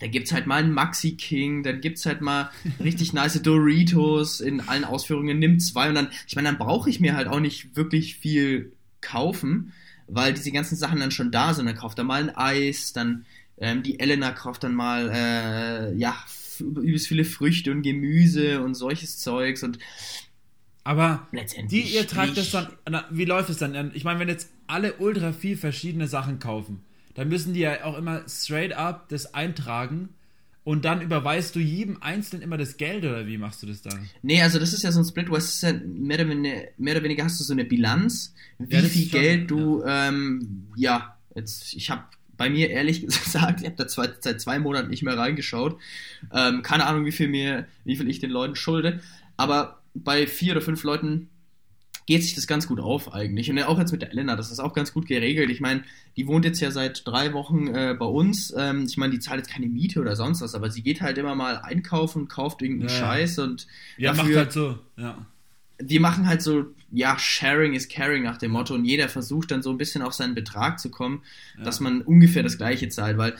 da gibt's halt mal einen Maxi King, dann gibt's halt mal richtig nice Doritos in allen Ausführungen, nimm zwei und dann, ich meine, dann brauche ich mir halt auch nicht wirklich viel kaufen, weil diese ganzen Sachen dann schon da sind. Dann kauft er mal ein Eis, dann ähm, die Elena kauft dann mal, äh, ja, übelst viele Früchte und Gemüse und solches Zeugs und aber die, ihr tragt das dann, wie läuft es dann? Ich meine, wenn jetzt alle ultra viel verschiedene Sachen kaufen, dann müssen die ja auch immer straight up das eintragen und dann überweist du jedem Einzelnen immer das Geld oder wie machst du das dann? Nee, also das ist ja so ein Split, was ist ja mehr oder, weniger, mehr oder weniger hast du so eine Bilanz, wie ja, viel schon, Geld du, ja, ähm, ja jetzt, ich habe bei mir ehrlich *laughs* gesagt, ich habe da zwei, seit zwei Monaten nicht mehr reingeschaut. Ähm, keine Ahnung, wie viel mir, wie viel ich den Leuten schulde. Aber bei vier oder fünf Leuten geht sich das ganz gut auf eigentlich. Und auch jetzt mit der Elena, das ist auch ganz gut geregelt. Ich meine, die wohnt jetzt ja seit drei Wochen äh, bei uns. Ähm, ich meine, die zahlt jetzt keine Miete oder sonst was, aber sie geht halt immer mal einkaufen, kauft irgendeinen ja, Scheiß und ja, dafür, macht halt so, ja. Wir machen halt so, ja, Sharing is Caring nach dem Motto und jeder versucht dann so ein bisschen auf seinen Betrag zu kommen, ja. dass man ungefähr das gleiche zahlt, weil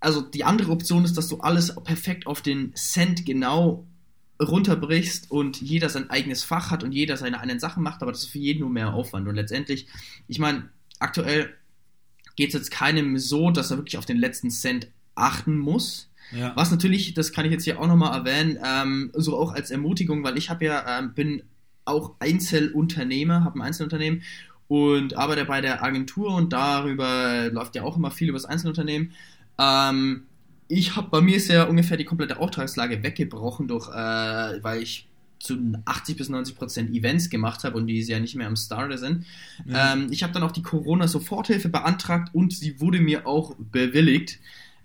also die andere Option ist, dass du alles perfekt auf den Cent genau runterbrichst und jeder sein eigenes Fach hat und jeder seine eigenen Sachen macht, aber das ist für jeden nur mehr Aufwand. Und letztendlich, ich meine, aktuell geht es jetzt keinem so, dass er wirklich auf den letzten Cent achten muss. Ja. Was natürlich, das kann ich jetzt hier auch nochmal erwähnen, ähm, so auch als Ermutigung, weil ich habe ja, ähm, bin auch Einzelunternehmer, habe ein Einzelunternehmen und arbeite bei der Agentur und darüber läuft ja auch immer viel über das Einzelunternehmen. Ähm, ich habe bei mir ist ja ungefähr die komplette Auftragslage weggebrochen durch, äh, weil ich zu 80 bis 90 Prozent Events gemacht habe und die ja nicht mehr am Starter sind. Ja. Ähm, ich habe dann auch die Corona-Soforthilfe beantragt und sie wurde mir auch bewilligt.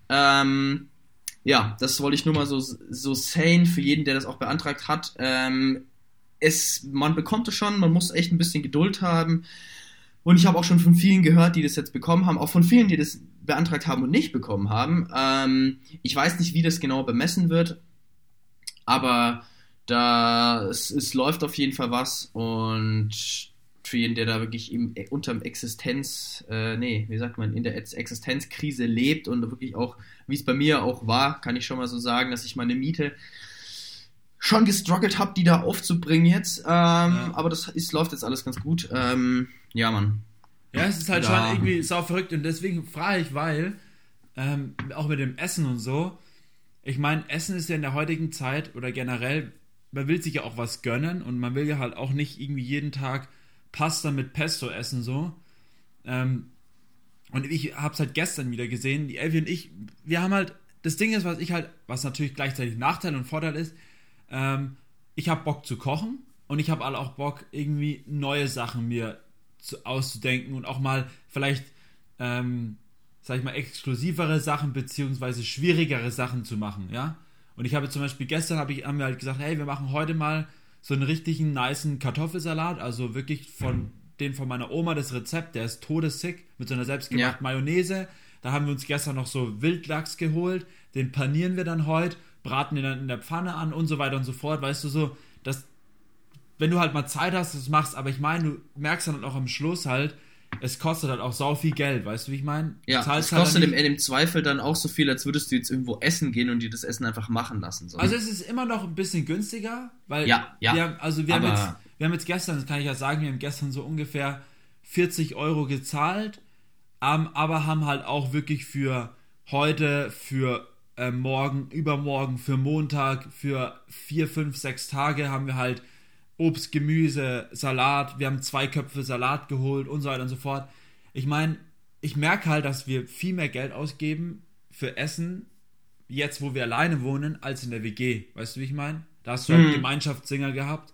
Ähm, ja, das wollte ich nur mal so, so sane für jeden, der das auch beantragt hat. Ähm, es, man bekommt es schon, man muss echt ein bisschen Geduld haben. Und ich habe auch schon von vielen gehört, die das jetzt bekommen haben, auch von vielen, die das beantragt haben und nicht bekommen haben. Ähm, ich weiß nicht, wie das genau bemessen wird, aber da es, es läuft auf jeden Fall was und für jeden, der da wirklich im, unterm Existenz, äh, nee, wie sagt man, in der Existenzkrise lebt und wirklich auch, wie es bei mir auch war, kann ich schon mal so sagen, dass ich meine Miete schon gestruggelt habe, die da aufzubringen jetzt. Ähm, ja. Aber das ist, läuft jetzt alles ganz gut. Ähm, ja, Mann. Ja, es ist halt ja. schon irgendwie sau verrückt und deswegen frage ich, weil, ähm, auch mit dem Essen und so, ich meine, Essen ist ja in der heutigen Zeit oder generell, man will sich ja auch was gönnen und man will ja halt auch nicht irgendwie jeden Tag Pasta mit Pesto essen so. Ähm, und ich habe es halt gestern wieder gesehen, die Elvi und ich, wir haben halt, das Ding ist, was ich halt, was natürlich gleichzeitig Nachteil und Vorteil ist, ähm, ich habe Bock zu kochen und ich habe auch Bock, irgendwie neue Sachen mir zu, auszudenken und auch mal vielleicht, ähm, sag ich mal, exklusivere Sachen beziehungsweise schwierigere Sachen zu machen, ja. Und ich habe zum Beispiel gestern hab ich, haben wir halt gesagt, hey, wir machen heute mal so einen richtigen niceen Kartoffelsalat, also wirklich von mhm. den von meiner Oma das Rezept, der ist todessick mit so einer selbstgemachten ja. Mayonnaise. Da haben wir uns gestern noch so Wildlachs geholt, den panieren wir dann heute, braten den dann in der Pfanne an und so weiter und so fort, weißt du so, dass wenn du halt mal Zeit hast, das machst, aber ich meine, du merkst dann auch am Schluss halt, es kostet halt auch sau viel Geld, weißt du, wie ich meine? Ja, es halt kostet im, im, Zweifel dann auch so viel, als würdest du jetzt irgendwo essen gehen und dir das Essen einfach machen lassen. So. Also es ist immer noch ein bisschen günstiger, weil ja, ja, wir haben, also wir haben, jetzt, wir haben jetzt gestern, das kann ich ja sagen, wir haben gestern so ungefähr 40 Euro gezahlt, ähm, aber haben halt auch wirklich für heute, für äh, morgen, übermorgen, für Montag, für vier, fünf, sechs Tage haben wir halt Obst, Gemüse, Salat, wir haben zwei Köpfe Salat geholt und so weiter und so fort. Ich meine, ich merke halt, dass wir viel mehr Geld ausgeben für Essen, jetzt wo wir alleine wohnen, als in der WG. Weißt du, wie ich meine? Da hast du halt mhm. Gemeinschaftssinger gehabt.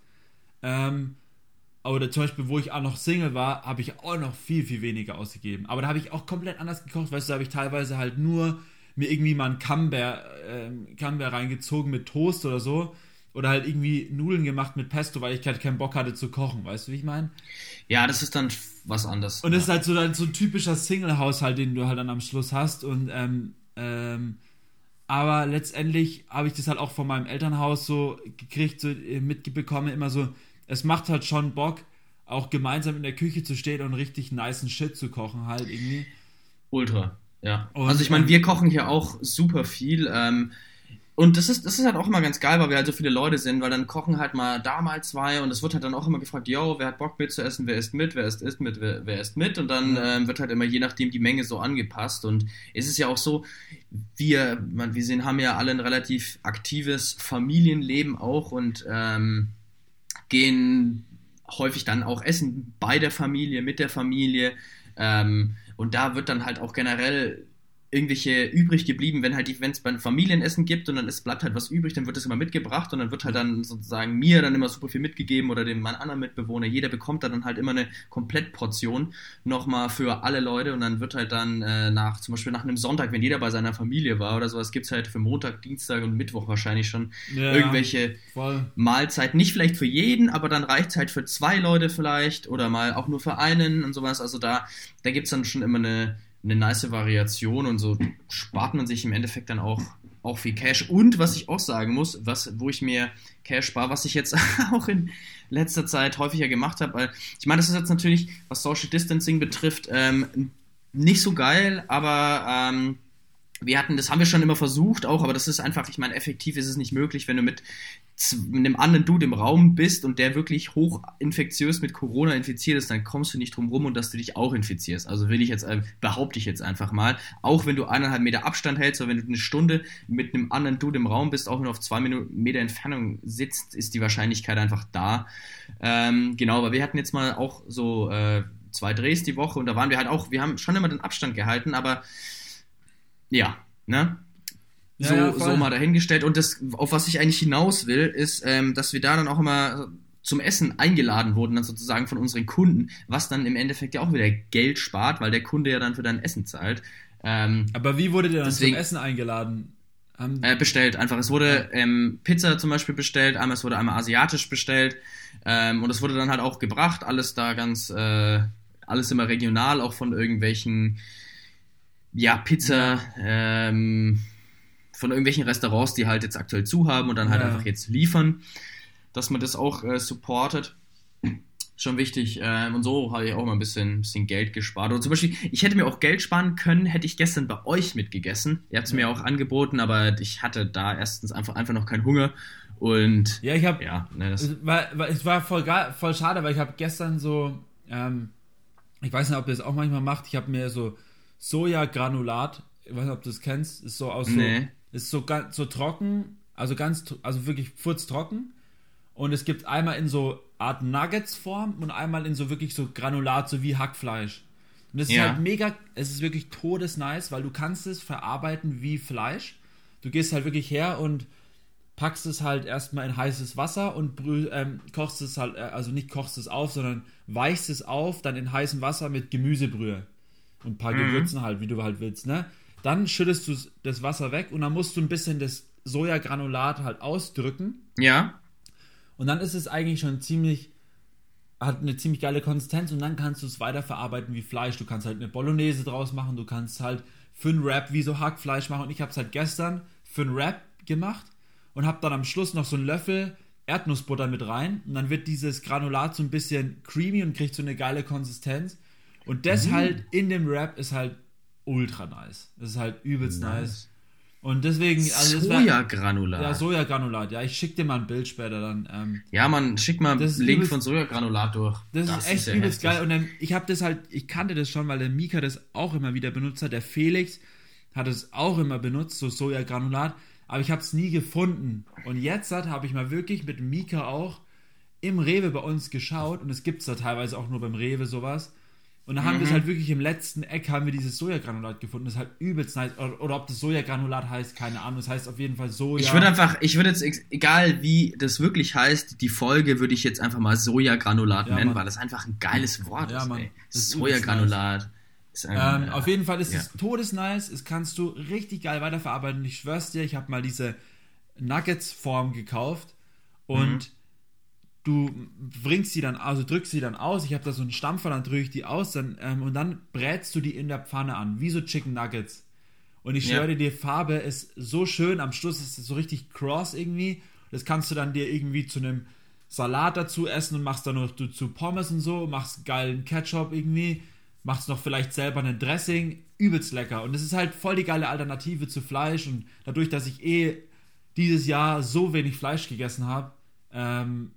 Ähm, oder zum Beispiel, wo ich auch noch Single war, habe ich auch noch viel, viel weniger ausgegeben. Aber da habe ich auch komplett anders gekocht. Weißt du, da habe ich teilweise halt nur mir irgendwie mal einen Camembert, äh, Camembert reingezogen mit Toast oder so oder halt irgendwie Nudeln gemacht mit Pesto, weil ich halt keinen Bock hatte zu kochen, weißt du, wie ich meine? Ja, das ist dann was anderes. Und das ist halt so, dann so ein typischer Single-Haushalt, den du halt dann am Schluss hast. Und ähm, ähm, aber letztendlich habe ich das halt auch von meinem Elternhaus so gekriegt, so äh, mitbekommen, immer so, es macht halt schon Bock, auch gemeinsam in der Küche zu stehen und richtig niceen Shit zu kochen, halt irgendwie. Ultra, ja. Und, also ich meine, wir kochen hier auch super viel. Ähm, und das ist, das ist halt auch immer ganz geil, weil wir halt so viele Leute sind, weil dann kochen halt mal da mal zwei und es wird halt dann auch immer gefragt, yo, wer hat Bock mitzuessen, wer isst mit, wer isst, isst mit, wer, wer isst mit? Und dann ähm, wird halt immer je nachdem die Menge so angepasst. Und es ist ja auch so, wir, man, wir sehen, haben ja alle ein relativ aktives Familienleben auch und ähm, gehen häufig dann auch essen bei der Familie, mit der Familie. Ähm, und da wird dann halt auch generell irgendwelche übrig geblieben, wenn halt wenn es beim Familienessen gibt und dann ist, bleibt halt was übrig, dann wird das immer mitgebracht und dann wird halt dann sozusagen mir dann immer super viel mitgegeben oder dem meinen anderen Mitbewohner. Jeder bekommt dann halt immer eine Komplettportion nochmal für alle Leute und dann wird halt dann äh, nach, zum Beispiel nach einem Sonntag, wenn jeder bei seiner Familie war oder sowas, gibt es halt für Montag, Dienstag und Mittwoch wahrscheinlich schon ja, irgendwelche voll. Mahlzeiten. Nicht vielleicht für jeden, aber dann reicht es halt für zwei Leute vielleicht oder mal auch nur für einen und sowas. Also da, da gibt es dann schon immer eine eine nice Variation und so spart man sich im Endeffekt dann auch, auch viel Cash. Und was ich auch sagen muss, was, wo ich mir Cash spare, was ich jetzt *laughs* auch in letzter Zeit häufiger gemacht habe, weil ich meine, das ist jetzt natürlich, was Social Distancing betrifft, ähm, nicht so geil, aber ähm, wir hatten, das haben wir schon immer versucht auch, aber das ist einfach, ich meine, effektiv ist es nicht möglich, wenn du mit einem anderen Dude im Raum bist und der wirklich hoch infektiös mit Corona infiziert ist, dann kommst du nicht drum rum und dass du dich auch infizierst. Also will ich jetzt, äh, behaupte ich jetzt einfach mal, auch wenn du eineinhalb Meter Abstand hältst oder wenn du eine Stunde mit einem anderen Dude im Raum bist, auch wenn du auf zwei Meter Entfernung sitzt, ist die Wahrscheinlichkeit einfach da. Ähm, genau, aber wir hatten jetzt mal auch so, äh, zwei Drehs die Woche und da waren wir halt auch, wir haben schon immer den Abstand gehalten, aber ja, ne? Ja, so, ja, voll. so mal dahingestellt. Und das, auf was ich eigentlich hinaus will, ist, ähm, dass wir da dann auch immer zum Essen eingeladen wurden, dann sozusagen von unseren Kunden, was dann im Endeffekt ja auch wieder Geld spart, weil der Kunde ja dann für dein Essen zahlt. Ähm, Aber wie wurde der dann Deswegen- zum Essen eingeladen? Äh, bestellt einfach. Es wurde ähm, Pizza zum Beispiel bestellt, einmal es wurde einmal asiatisch bestellt ähm, und es wurde dann halt auch gebracht, alles da ganz, äh, alles immer regional, auch von irgendwelchen, ja, Pizza, ähm, von irgendwelchen Restaurants, die halt jetzt aktuell zu haben und dann halt Ja. einfach jetzt liefern, dass man das auch äh, supportet. Schon wichtig. Ähm, und so habe ich auch mal ein bisschen, bisschen Geld gespart. Oder zum Beispiel, ich hätte mir auch Geld sparen können, hätte ich gestern bei euch mitgegessen. Ihr habt es mir auch angeboten, aber ich hatte da erstens einfach, einfach noch keinen Hunger. Und ja, ich habe ja, ne, das, Es war, es war voll, voll schade, weil ich habe gestern so, ähm, ich weiß nicht, ob ihr das auch manchmal macht, ich habe mir so Sojagranulat, ich weiß nicht, ob du das kennst, ist so aus Nee. so, ist so ganz so trocken, also ganz, also wirklich furztrocken. Und es gibt einmal in so Art Nuggets-Form und einmal in so wirklich so Granulat, so wie Hackfleisch. Und das ist Ja. halt mega, es ist wirklich todesnice, weil du kannst es verarbeiten wie Fleisch. Du gehst halt wirklich her und packst es halt erstmal in heißes Wasser und ähm, kochst es halt, äh, also nicht kochst es auf, sondern weichst es auf, dann in heißem Wasser mit Gemüsebrühe und ein paar Gewürzen halt, wie du halt willst, ne? Dann schüttest du das Wasser weg und dann musst du ein bisschen das Sojagranulat halt ausdrücken. Ja, und dann ist es eigentlich schon ziemlich, hat eine ziemlich geile Konsistenz und dann kannst du es weiterverarbeiten wie Fleisch. Du kannst halt eine Bolognese draus machen, du kannst halt für einen Wrap wie so Hackfleisch machen. Und ich habe es halt gestern für einen Wrap gemacht und habe dann am Schluss noch so einen Löffel Erdnussbutter mit rein. Und dann wird dieses Granulat so ein bisschen creamy und kriegt so eine geile Konsistenz und das halt in dem Wrap ist halt ultra nice. Das ist halt übelst nice. Und deswegen, also das Sojagranulat. ja, Ja, Sojagranulat. Ja, ich schicke dir mal ein Bild später dann. Ähm, man, schick mal Das ist Link übelst- von Sojagranulat durch. das, ist echt ja übelst heftig. geil. Und dann, ich habe das halt, ich kannte das schon, weil der Mika das auch immer wieder benutzt hat. Der Felix hat es auch immer benutzt, so Sojagranulat. Aber ich habe es nie gefunden. Und jetzt habe ich mal wirklich mit Mika auch im Rewe bei uns geschaut. Und es gibt es da teilweise auch nur beim Rewe sowas. Und da haben Mhm. wir es halt wirklich im letzten Eck haben wir dieses Sojagranulat gefunden. Das ist halt übelst nice. Oder, oder ob das Sojagranulat heißt, keine Ahnung. Das heißt auf jeden Fall Soja. Ich würde einfach, ich würde jetzt, egal wie das wirklich heißt, die Folge würde ich jetzt einfach mal Sojagranulat Ja, nennen, Mann. weil das einfach ein geiles Wort Ja, ist, Mann. ist Sojagranulat. Ähm, ein, auf jeden Fall ist ja. es todesnice. Es kannst du richtig geil weiterverarbeiten. Ich schwör's dir, ich habe mal diese Nuggets-Form gekauft und Mhm. Du bringst sie dann, also drückst sie dann aus. Ich habe da so einen Stampfer, dann drücke ich die aus dann, ähm, und dann brätst du die in der Pfanne an, wie so Chicken Nuggets. Und ich Ja. schwöre dir, die Farbe ist so schön. Am Schluss ist es so richtig cross irgendwie. Das kannst du dann dir irgendwie zu einem Salat dazu essen und machst dann noch dazu Pommes und so, machst geilen Ketchup irgendwie, machst noch vielleicht selber ein Dressing, übelst lecker. Und das ist halt voll die geile Alternative zu Fleisch. Und dadurch, dass ich eh dieses Jahr so wenig Fleisch gegessen habe, ähm,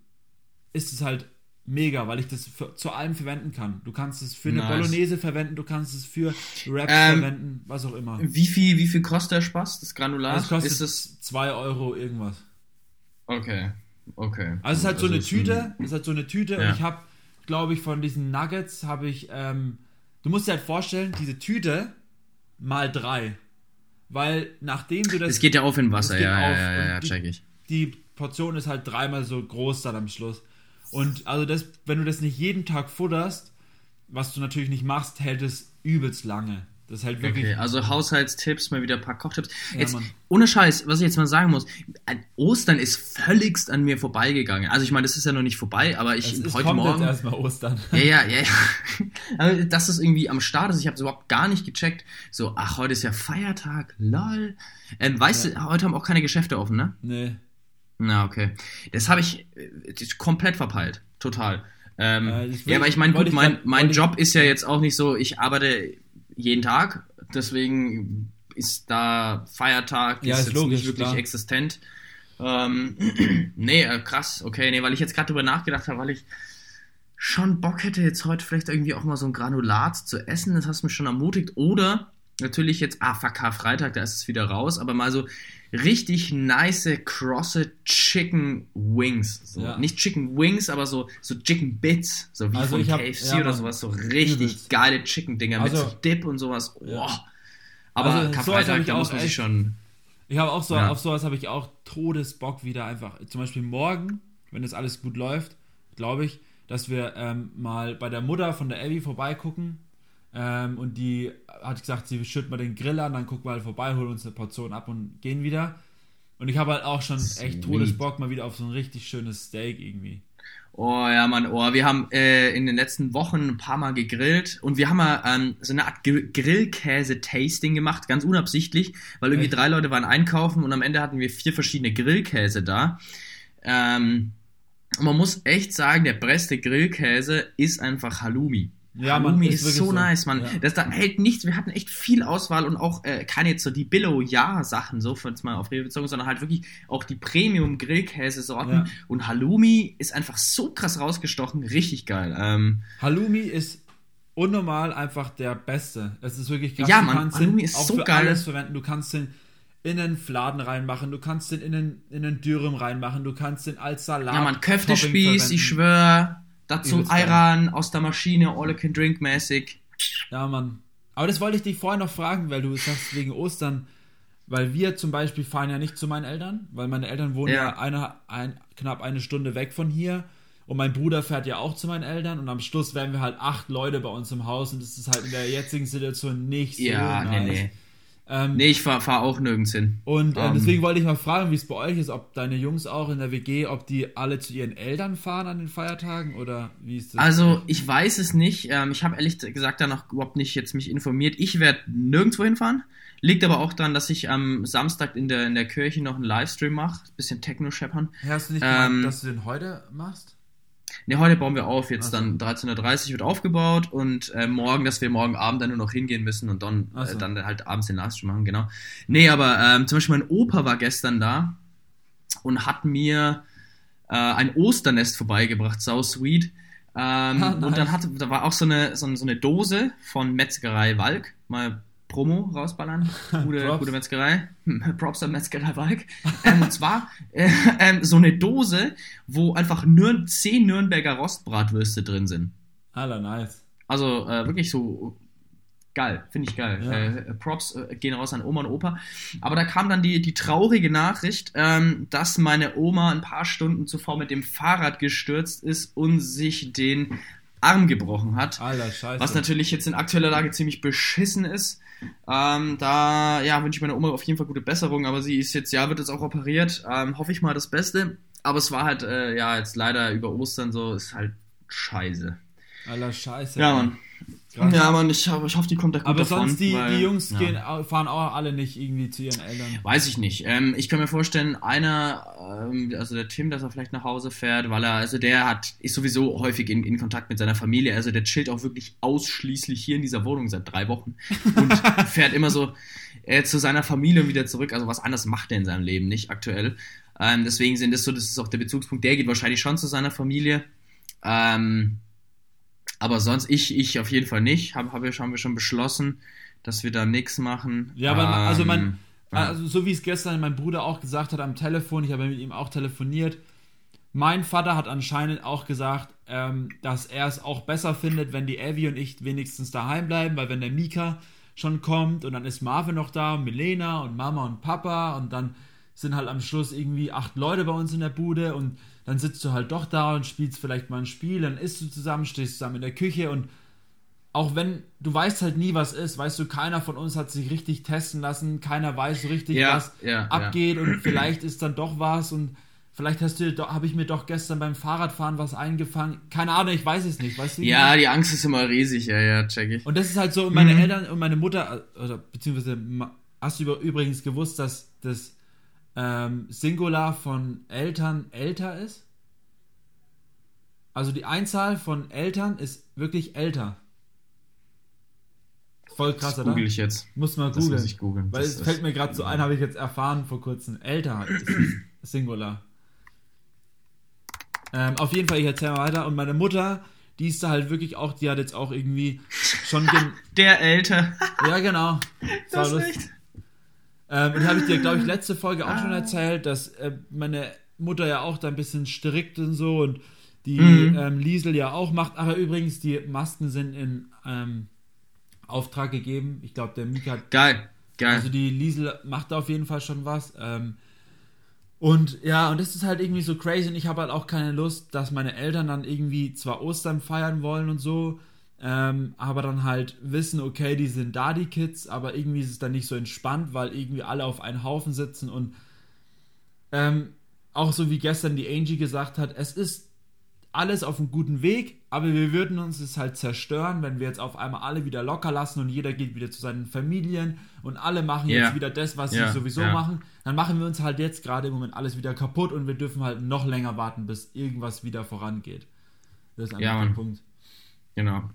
ist es halt mega, weil ich das für, zu allem verwenden kann. Du kannst es für eine Nice. Bolognese verwenden, du kannst es für Wraps Ähm, verwenden, was auch immer. Wie viel, wie viel kostet der Spaß, das Granulat? Das kostet ist das, 2 Euro irgendwas. okay, okay. Also es ist halt so eine ist Tüte, es ist halt so eine Tüte Ja. und ich habe, glaube ich, von diesen Nuggets habe ich, ähm, du musst dir halt vorstellen, diese Tüte mal drei. Weil nachdem du das... Es geht ja auf in Wasser, es ja, ja, ja, ja, check ich. die Portion ist halt dreimal so groß dann am Schluss. Und also das, wenn du das nicht jeden Tag futterst, was du natürlich nicht machst, hält es übelst lange. Das ist halt wirklich. Okay, also Haushaltstipps, mal wieder ein paar Kochtipps. Ja, Jetzt, Mann. ohne Scheiß, was ich jetzt mal sagen muss, Ostern ist völligst an mir vorbeigegangen. Also ich meine, das ist ja noch nicht vorbei, aber ich es ist, heute kommt Morgen. jetzt erstmal Ostern. Ja, ja, ja, ja. *laughs* Das irgendwie am Start ist, ich habe es überhaupt gar nicht gecheckt. So, ach, heute ist ja Feiertag, lol. Ähm, weißt du, heute haben auch keine Geschäfte offen, ne? Nee. Na, okay. Das habe ich äh, komplett verpeilt. Total. Ähm, Äh, will ja, aber ich- meine, gut, mein, mein Job ist ja jetzt auch nicht so, ich arbeite jeden Tag, deswegen ist da Feiertag Ja, ist ist jetzt logisch, nicht wirklich klar. existent. Ähm, *clears throat* nee, äh, krass, okay, nee, weil ich jetzt gerade drüber nachgedacht habe, weil ich schon Bock hätte, jetzt heute vielleicht irgendwie auch mal so ein Granulat zu essen, das hast du mich schon ermutigt. Oder natürlich jetzt, ah, fuck, Karfreitag, da ist es wieder raus, aber mal so richtig nice, krosse Chicken Wings. So. Ja. Nicht Chicken Wings, aber so, so Chicken Bits, so wie Also von hab- KFC ja, oder sowas. So richtig Übelst. geile Chicken-Dinger mit Also- so Dip und sowas. Oh. Aber Also Karfreitag, ich da muss man sich schon. Ich habe auch so, auf sowas habe ich auch Todesbock wieder einfach. Zum Beispiel morgen, wenn das alles gut läuft, glaube ich, dass wir ähm, mal bei der Mutter von der Abby vorbeigucken. Ähm, und die hat gesagt, sie schüttet mal den Grill an, dann gucken wir halt vorbei, holen uns eine Portion ab und gehen wieder. Und ich habe halt auch schon echt Sweet. Todesbock mal wieder auf so ein richtig schönes Steak irgendwie. Oh ja, Mann, oh, wir haben äh, in den letzten Wochen ein paar Mal gegrillt und wir haben mal ähm, so eine Art Gr- Grillkäse-Tasting gemacht, ganz unabsichtlich, weil irgendwie Echt? drei Leute waren einkaufen und am Ende hatten wir vier verschiedene Grillkäse da. Ähm, und man muss echt sagen, der beste Grillkäse ist einfach Halloumi. Ja, Halloumi ist ist, so so. nice, Mann. Ja. Das da hält nichts. Wir hatten echt viel Auswahl und auch äh, keine jetzt so die Billo-Ja-Sachen, so für jetzt mal auf Rewe bezogen, sondern halt wirklich auch die Premium-Grillkäsesorten. Ja. Und Halloumi ist einfach so krass rausgestochen, richtig geil. Ähm, Halloumi ist unnormal einfach der Beste. Es ist wirklich krass. Ja, kannst Halloumi ist auch so für geil. alles verwenden. Du kannst den in den Fladen reinmachen, du kannst den in den, in den Dürüm reinmachen, du kannst den als Salat. ja, man, Köftespieß, ich schwör. Dazu. Ayran aus der Maschine, all you can drink mäßig. Ja, Mann. Aber das wollte ich dich vorher noch fragen, weil du sagst wegen Ostern, weil wir zum Beispiel fahren ja nicht zu meinen Eltern, weil meine Eltern wohnen ja, Ja. eine, ein, knapp eine Stunde weg von hier und mein Bruder fährt ja auch zu meinen Eltern und am Schluss werden wir halt acht Leute bei uns im Haus und das ist halt in der jetzigen Situation nicht so Ja, nee, nice. nee. Ähm, Nee, ich fahr, fahr auch nirgends hin. Und äh, Ähm. deswegen wollte ich mal fragen, wie es bei euch ist, ob deine Jungs auch in der WG, ob die alle zu ihren Eltern fahren an den Feiertagen oder wie ist das? Also, ich weiß es nicht. Ähm, ich habe ehrlich gesagt da noch überhaupt nicht jetzt mich informiert. Ich werde nirgendwo hinfahren. Liegt aber auch daran, dass ich am Samstag in der, in der Kirche noch einen Livestream mache. Bisschen Techno scheppern. Hast du nicht gemeint, ähm, dass du den heute machst? Ne, heute bauen wir auf. Jetzt so. dann 13.30 Uhr wird aufgebaut und äh, morgen, dass wir morgen Abend dann nur noch hingehen müssen und dann, so. äh, dann halt abends den Livestream machen, genau. Nee, aber ähm, zum Beispiel mein Opa war gestern da und hat mir äh, ein Osternest vorbeigebracht, sau sweet. Ähm, *laughs* Ah, nice. Und dann hat, da war auch so eine, so, so eine Dose von Metzgerei Walk, mal Promo rausballern. *laughs* Gute, Props. gute Metzgerei. *laughs* Props an Metzgerei Walk. Ähm, und zwar äh, ähm, so eine Dose, wo einfach Nür 10 Nürnberger Rostbratwürste drin sind. Alter, nice. Also äh, wirklich so geil, finde ich geil. Ja. Äh, Props äh, gehen raus an Oma und Opa. Aber da kam dann die, die traurige Nachricht, ähm, dass meine Oma ein paar Stunden zuvor mit dem Fahrrad gestürzt ist und sich den Arm gebrochen hat. Alter, scheiße. Was natürlich jetzt in aktueller Lage ziemlich beschissen ist. Ähm, da ja, wünsche ich meiner Oma auf jeden Fall gute Besserung, aber sie ist jetzt, ja, wird jetzt auch operiert. Ähm, hoffe ich mal das Beste. Aber es war halt, äh, ja, jetzt leider über Ostern so, ist halt scheiße. Alter, scheiße. Ja, Mann. Krass. Ja, Mann, ich, hoffe- ich hoffe, die kommt da gut Aber davon. sonst, die, weil- die Jungs ja. gehen, fahren auch alle nicht irgendwie zu ihren Eltern. Weiß ich nicht. Ähm, ich kann mir vorstellen, einer, ähm, also der Tim, dass er vielleicht nach Hause fährt, weil er, also der hat, ist sowieso häufig in, in Kontakt mit seiner Familie. Also der chillt auch wirklich ausschließlich hier in dieser Wohnung seit drei Wochen und *laughs* fährt immer so äh, zu seiner Familie und wieder zurück. Also was anderes macht er in seinem Leben nicht aktuell. Ähm, deswegen sind das so, das ist auch der Bezugspunkt. Der geht wahrscheinlich schon zu seiner Familie. Ähm, aber sonst, ich, ich auf jeden Fall nicht. Hab, hab, haben wir schon beschlossen, dass wir da nichts machen. Ja, aber also mein, Ähm, ja. also so wie es gestern mein Bruder auch gesagt hat am Telefon, ich habe mit ihm auch telefoniert. Mein Vater hat anscheinend auch gesagt, ähm, dass er es auch besser findet, wenn die Abby und ich wenigstens daheim bleiben, weil wenn der Mika schon kommt und dann ist Marvin noch da, und Milena und Mama und Papa und dann sind halt am Schluss irgendwie acht Leute bei uns in der Bude und dann sitzt du halt doch da und spielst vielleicht mal ein Spiel, dann isst du zusammen, stehst zusammen in der Küche und auch wenn du weißt halt nie, was ist, weißt du, keiner von uns hat sich richtig testen lassen, keiner weiß so richtig, Ja, was ja, abgeht und vielleicht ist dann doch was und vielleicht hast du, habe ich mir doch gestern beim Fahrradfahren was eingefangen. Keine Ahnung, ich weiß es nicht, weißt du? Ja, die Angst ist immer riesig, ja, ja, check ich. Und das ist halt so, meine Mhm. Eltern und meine Mutter, oder beziehungsweise ma- hast du übrigens gewusst, dass das ähm, Singular von Eltern älter ist? Also die Einzahl von Eltern ist wirklich älter. Voll krass, das oder? google ich jetzt. Muss mal Das muss googeln. ich googeln. Weil Das es fällt mir gerade so ein, habe ich jetzt erfahren vor kurzem. Älter ist *clears throat* Singular. Ähm, auf jeden Fall, ich erzähle mal weiter. Und meine Mutter, die ist da halt wirklich auch, die hat jetzt auch irgendwie schon. *laughs* Der älter. ja, genau. *laughs* Das ist lustig. Ähm, und habe ich dir, glaube ich, letzte Folge auch schon erzählt, dass äh, meine Mutter ja auch da ein bisschen strikt und so und die Mhm. ähm, Liesel ja auch macht. Aber übrigens, die Masken sind in ähm, Auftrag gegeben. Ich glaube, der Mika hat Geil, geil. also die Liesel macht da auf jeden Fall schon was. Ähm, und ja, und das ist halt irgendwie so crazy und ich habe halt auch keine Lust, dass meine Eltern dann irgendwie zwar Ostern feiern wollen und so, ähm, aber dann halt wissen, okay, die sind da, die Kids, aber irgendwie ist es dann nicht so entspannt, weil irgendwie alle auf einen Haufen sitzen und ähm, auch so wie gestern die Angie gesagt hat, es ist alles auf einem guten Weg, aber wir würden uns es halt zerstören, wenn wir jetzt auf einmal alle wieder locker lassen und jeder geht wieder zu seinen Familien und alle machen Ja. jetzt wieder das, was Ja, sie sowieso ja. machen. Dann machen wir uns halt jetzt gerade im Moment alles wieder kaputt und wir dürfen halt noch länger warten, bis irgendwas wieder vorangeht. Das ist einfach Ja, der. Punkt. Genau.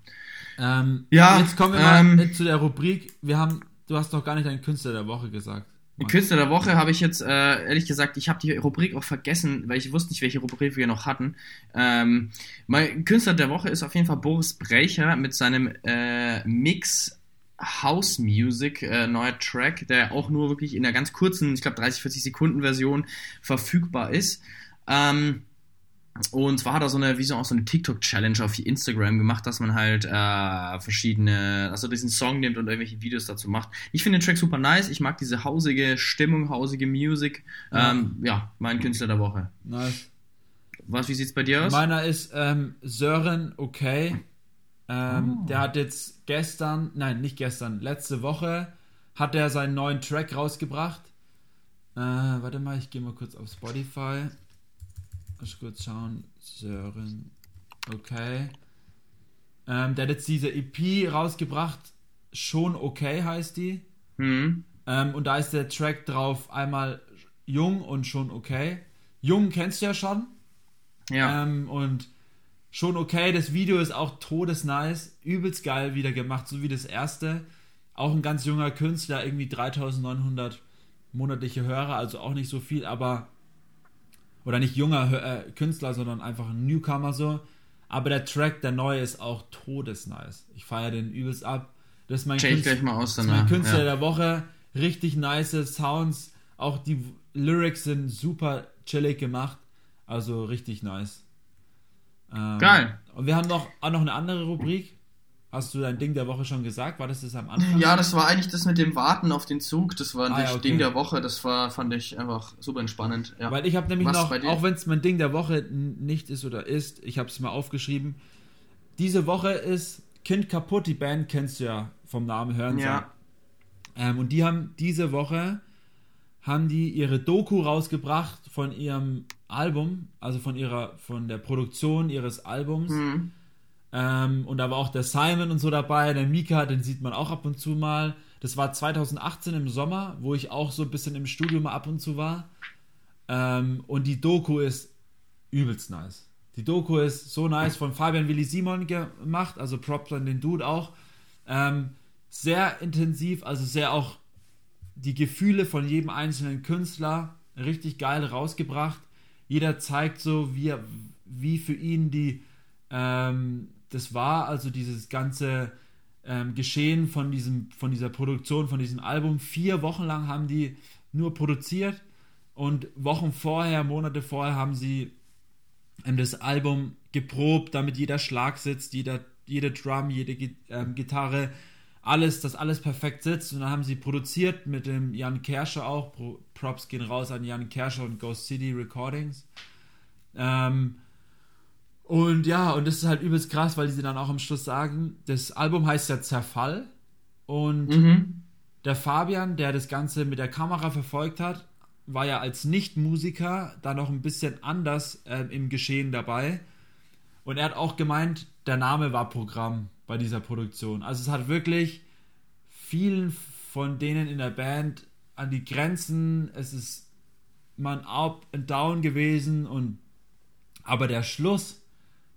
Ähm, Ja, jetzt kommen wir mal ähm, zu der Rubrik. Wir haben, du hast noch gar nicht deinen Künstler der Woche gesagt. Die Künstler der Woche habe ich jetzt, äh, ehrlich gesagt, ich habe die Rubrik auch vergessen, weil ich wusste nicht, welche Rubrik wir noch hatten. Ähm, mein Künstler der Woche ist auf jeden Fall Boris Brecher mit seinem äh, Mix House Music, äh, neuer Track, der auch nur wirklich in einer ganz kurzen, ich glaube 30, 40 Sekunden Version verfügbar ist. Ähm, und zwar hat er so eine, wie so auch so eine TikTok-Challenge auf Instagram gemacht, dass man halt äh, verschiedene, also diesen Song nimmt und irgendwelche Videos dazu macht. Ich finde den Track super nice. Ich mag diese hausige Stimmung, hausige Musik. Ja. Ähm, ja, mein Künstler der Woche. Nice. Was, wie sieht's bei dir aus? Meiner ist ähm, Sören Okay. Ähm, Oh. Der hat jetzt gestern, nein, nicht gestern, letzte Woche hat er seinen neuen Track rausgebracht. Äh, warte mal, ich gehe mal kurz auf Spotify. Lass kurz schauen. Sören Okay. Ähm, der hat jetzt diese EP rausgebracht. Schon okay heißt die. Hm. Ähm, und da ist der Track drauf einmal jung und schon okay. Jung kennst du ja schon. Ja. Ähm, und schon okay, das Video ist auch todesnice, übelst geil wieder gemacht, so wie das erste. Auch ein ganz junger Künstler, irgendwie 3900 monatliche Hörer, also auch nicht so viel, aber. Oder nicht junger äh, Künstler, sondern einfach ein Newcomer so. Aber der Track, der neue, ist auch todesnice. Ich feiere den übelst ab. Das ist mein, Check Künstler, mal aus das ist mein. Künstler Ja. der Woche. Richtig nice Sounds. Auch die Lyrics sind super chillig gemacht. Also richtig nice. Ähm, Geil. Und wir haben noch, auch noch eine andere Rubrik. Hast du dein Ding der Woche schon gesagt? War das das am Anfang? Ja, das war eigentlich das mit dem Warten auf den Zug. Das war Ah, das ja, okay. Ding der Woche. Das war, fand ich einfach super entspannend. Ja. Weil ich habe nämlich Was noch, auch wenn es mein Ding der Woche nicht ist oder ist, ich habe es mal aufgeschrieben. Diese Woche ist Kind kaputt, die Band kennst du ja vom Namen hören. Ja. Ähm, und die haben diese Woche haben die ihre Doku rausgebracht von ihrem Album, also von ihrer, von der Produktion ihres Albums. Hm. Ähm, und da war auch der Simon und so dabei, der Mika, den sieht man auch ab und zu mal. Das war 2018 im Sommer, wo ich auch so ein bisschen im Studio mal ab und zu war. Ähm, und die Doku ist übelst nice. Die Doku ist so nice von Fabian Willi Simon gemacht, also Props an den Dude auch. Ähm, sehr intensiv, also sehr auch die Gefühle von jedem einzelnen Künstler richtig geil rausgebracht. Jeder zeigt so, wie, wie für ihn die ähm, das war, also dieses ganze ähm, Geschehen von, diesem, von dieser Produktion, von diesem Album. Vier Wochen lang haben die nur produziert und Wochen vorher, Monate vorher haben sie ähm, das Album geprobt, damit jeder Schlag sitzt, jeder, jede Drum, jede ähm, Gitarre, alles, dass alles perfekt sitzt. Und dann haben sie produziert mit dem Jan Kerscher auch. Pro, Props gehen raus an Jan Kerscher und Ghost City Recordings. Ähm, und ja, und das ist halt übelst krass, weil sie dann auch am Schluss sagen, das Album heißt ja Zerfall. Und Mhm. der Fabian, der das Ganze mit der Kamera verfolgt hat, war ja als Nicht-Musiker da noch ein bisschen anders ähm, im Geschehen dabei. Und er hat auch gemeint, der Name war Programm bei dieser Produktion. Also es hat wirklich vielen von denen in der Band an die Grenzen, es ist man up and down gewesen und aber der Schluss,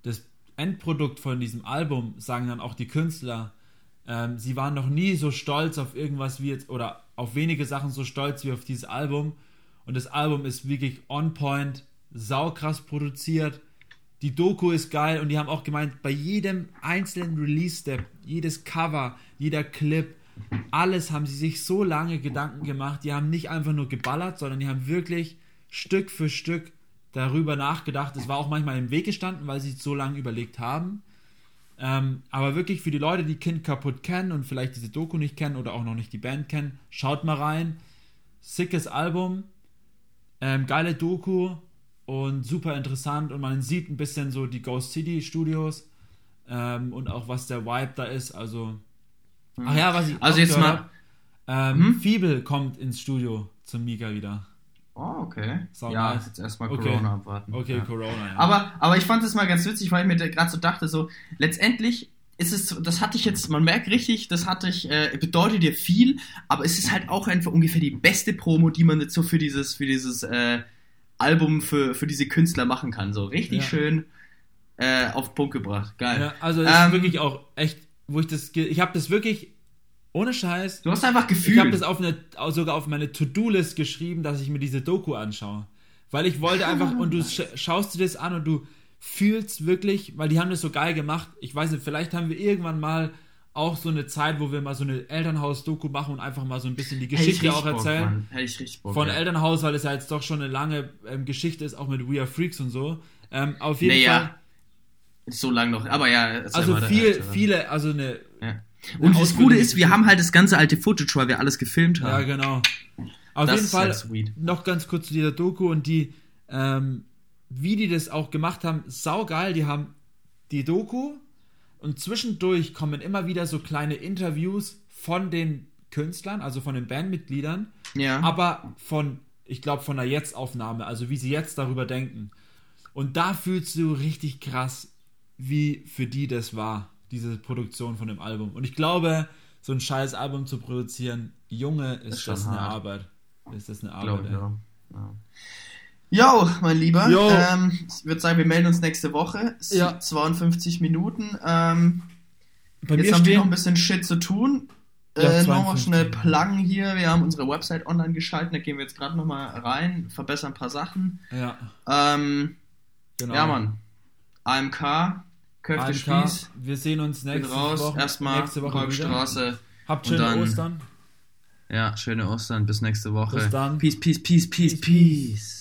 das Endprodukt von diesem Album, sagen dann auch die Künstler, ähm, sie waren noch nie so stolz auf irgendwas wie jetzt, oder auf wenige Sachen so stolz wie auf dieses Album. Und das Album ist wirklich on point, saukrass produziert. Die Doku ist geil und die haben auch gemeint, bei jedem einzelnen Release-Step, jedes Cover, jeder Clip, alles haben sie sich so lange Gedanken gemacht. Die haben nicht einfach nur geballert, sondern die haben wirklich Stück für Stück darüber nachgedacht. Es war auch manchmal im Weg gestanden, weil sie so lange überlegt haben. Ähm, aber wirklich für die Leute, die Kind kaputt kennen und vielleicht diese Doku nicht kennen oder auch noch nicht die Band kennen, schaut mal rein. Sickes Album, ähm, geile Doku und super interessant und man sieht ein bisschen so die Ghost City Studios ähm, und auch was der Vibe da ist. Also, ach ja, was ich Also jetzt mal- hab, ähm, Hm? Fiebel kommt ins Studio zum Mika wieder. Oh, okay. Sau ja, nice. jetzt erstmal Okay. Corona abwarten. Okay, ja. Corona. Ja. Aber, aber ich fand es mal ganz witzig, weil ich mir gerade so dachte, so, letztendlich ist es, so- das hatte ich jetzt, man merkt richtig, das hatte ich, äh, bedeutet dir viel, aber es ist halt auch einfach ungefähr die beste Promo, die man jetzt so für dieses, für dieses äh, Album, für, für diese Künstler machen kann. So richtig Ja. schön äh, auf den Punkt gebracht. Geil. also es Ähm, ist wirklich auch echt, wo ich das, ich habe das wirklich ohne Scheiß. Du hast einfach Gefühl. Ich habe das auf eine, sogar auf meine To-Do-List geschrieben, dass ich mir diese Doku anschaue. Weil ich wollte einfach, und du *laughs* sch schaust dir das an und du fühlst wirklich, weil die haben das so geil gemacht. Ich weiß nicht, vielleicht haben wir irgendwann mal auch so eine Zeit, wo wir mal so eine Elternhaus-Doku machen und einfach mal so ein bisschen die Geschichte richtig auch Bock, erzählen. Mann. Hätte ich richtig Bock. Von ja. Elternhaus, weil es ja jetzt doch schon eine lange ähm, Geschichte ist, auch mit We Are Freaks und so. Ähm, auf jeden Naja, Fall. so lang noch. Aber ja, Also viel, weiter. viele, also eine. Ja. Und das Gute ist, wir haben halt das ganze alte Footage, weil wir alles gefilmt Ja, haben. genau. Auf Das jeden Fall halt noch ganz kurz zu dieser Doku und die, ähm, wie die das auch gemacht haben, saugeil. Die haben die Doku und zwischendurch kommen immer wieder so kleine Interviews von den Künstlern, also von den Bandmitgliedern, Ja. aber von, ich glaube, von der Jetzt-Aufnahme, also wie sie jetzt darüber denken. Und da fühlst du richtig krass, wie für die das war, diese Produktion von dem Album. Und ich glaube, so ein scheiß Album zu produzieren, Junge, ist, Ist das eine hart. Arbeit. Ist das eine Arbeit, ich. Ja. Jo, mein Lieber. Jo. Ähm, ich würde sagen, wir melden uns nächste Woche. Ja. sind 52 Minuten. Ähm, Bei jetzt haben wir noch ein bisschen Shit zu tun. Äh, Nochmal 52. schnell Pluggen hier. Wir haben unsere Website online geschaltet. Da gehen wir jetzt gerade nochmal rein, verbessern ein paar Sachen. ja, Ähm, genau. Ja, Mann. AMK, Köfte Spieß. wir sehen uns Bin nächste raus. Woche, Erstmal nächste Woche wieder. Kolbstraße. Habt und schöne dann- Ostern. Ja, schöne Ostern. Bis nächste Woche. Bis dann. Peace, peace, peace, Peace, peace. peace.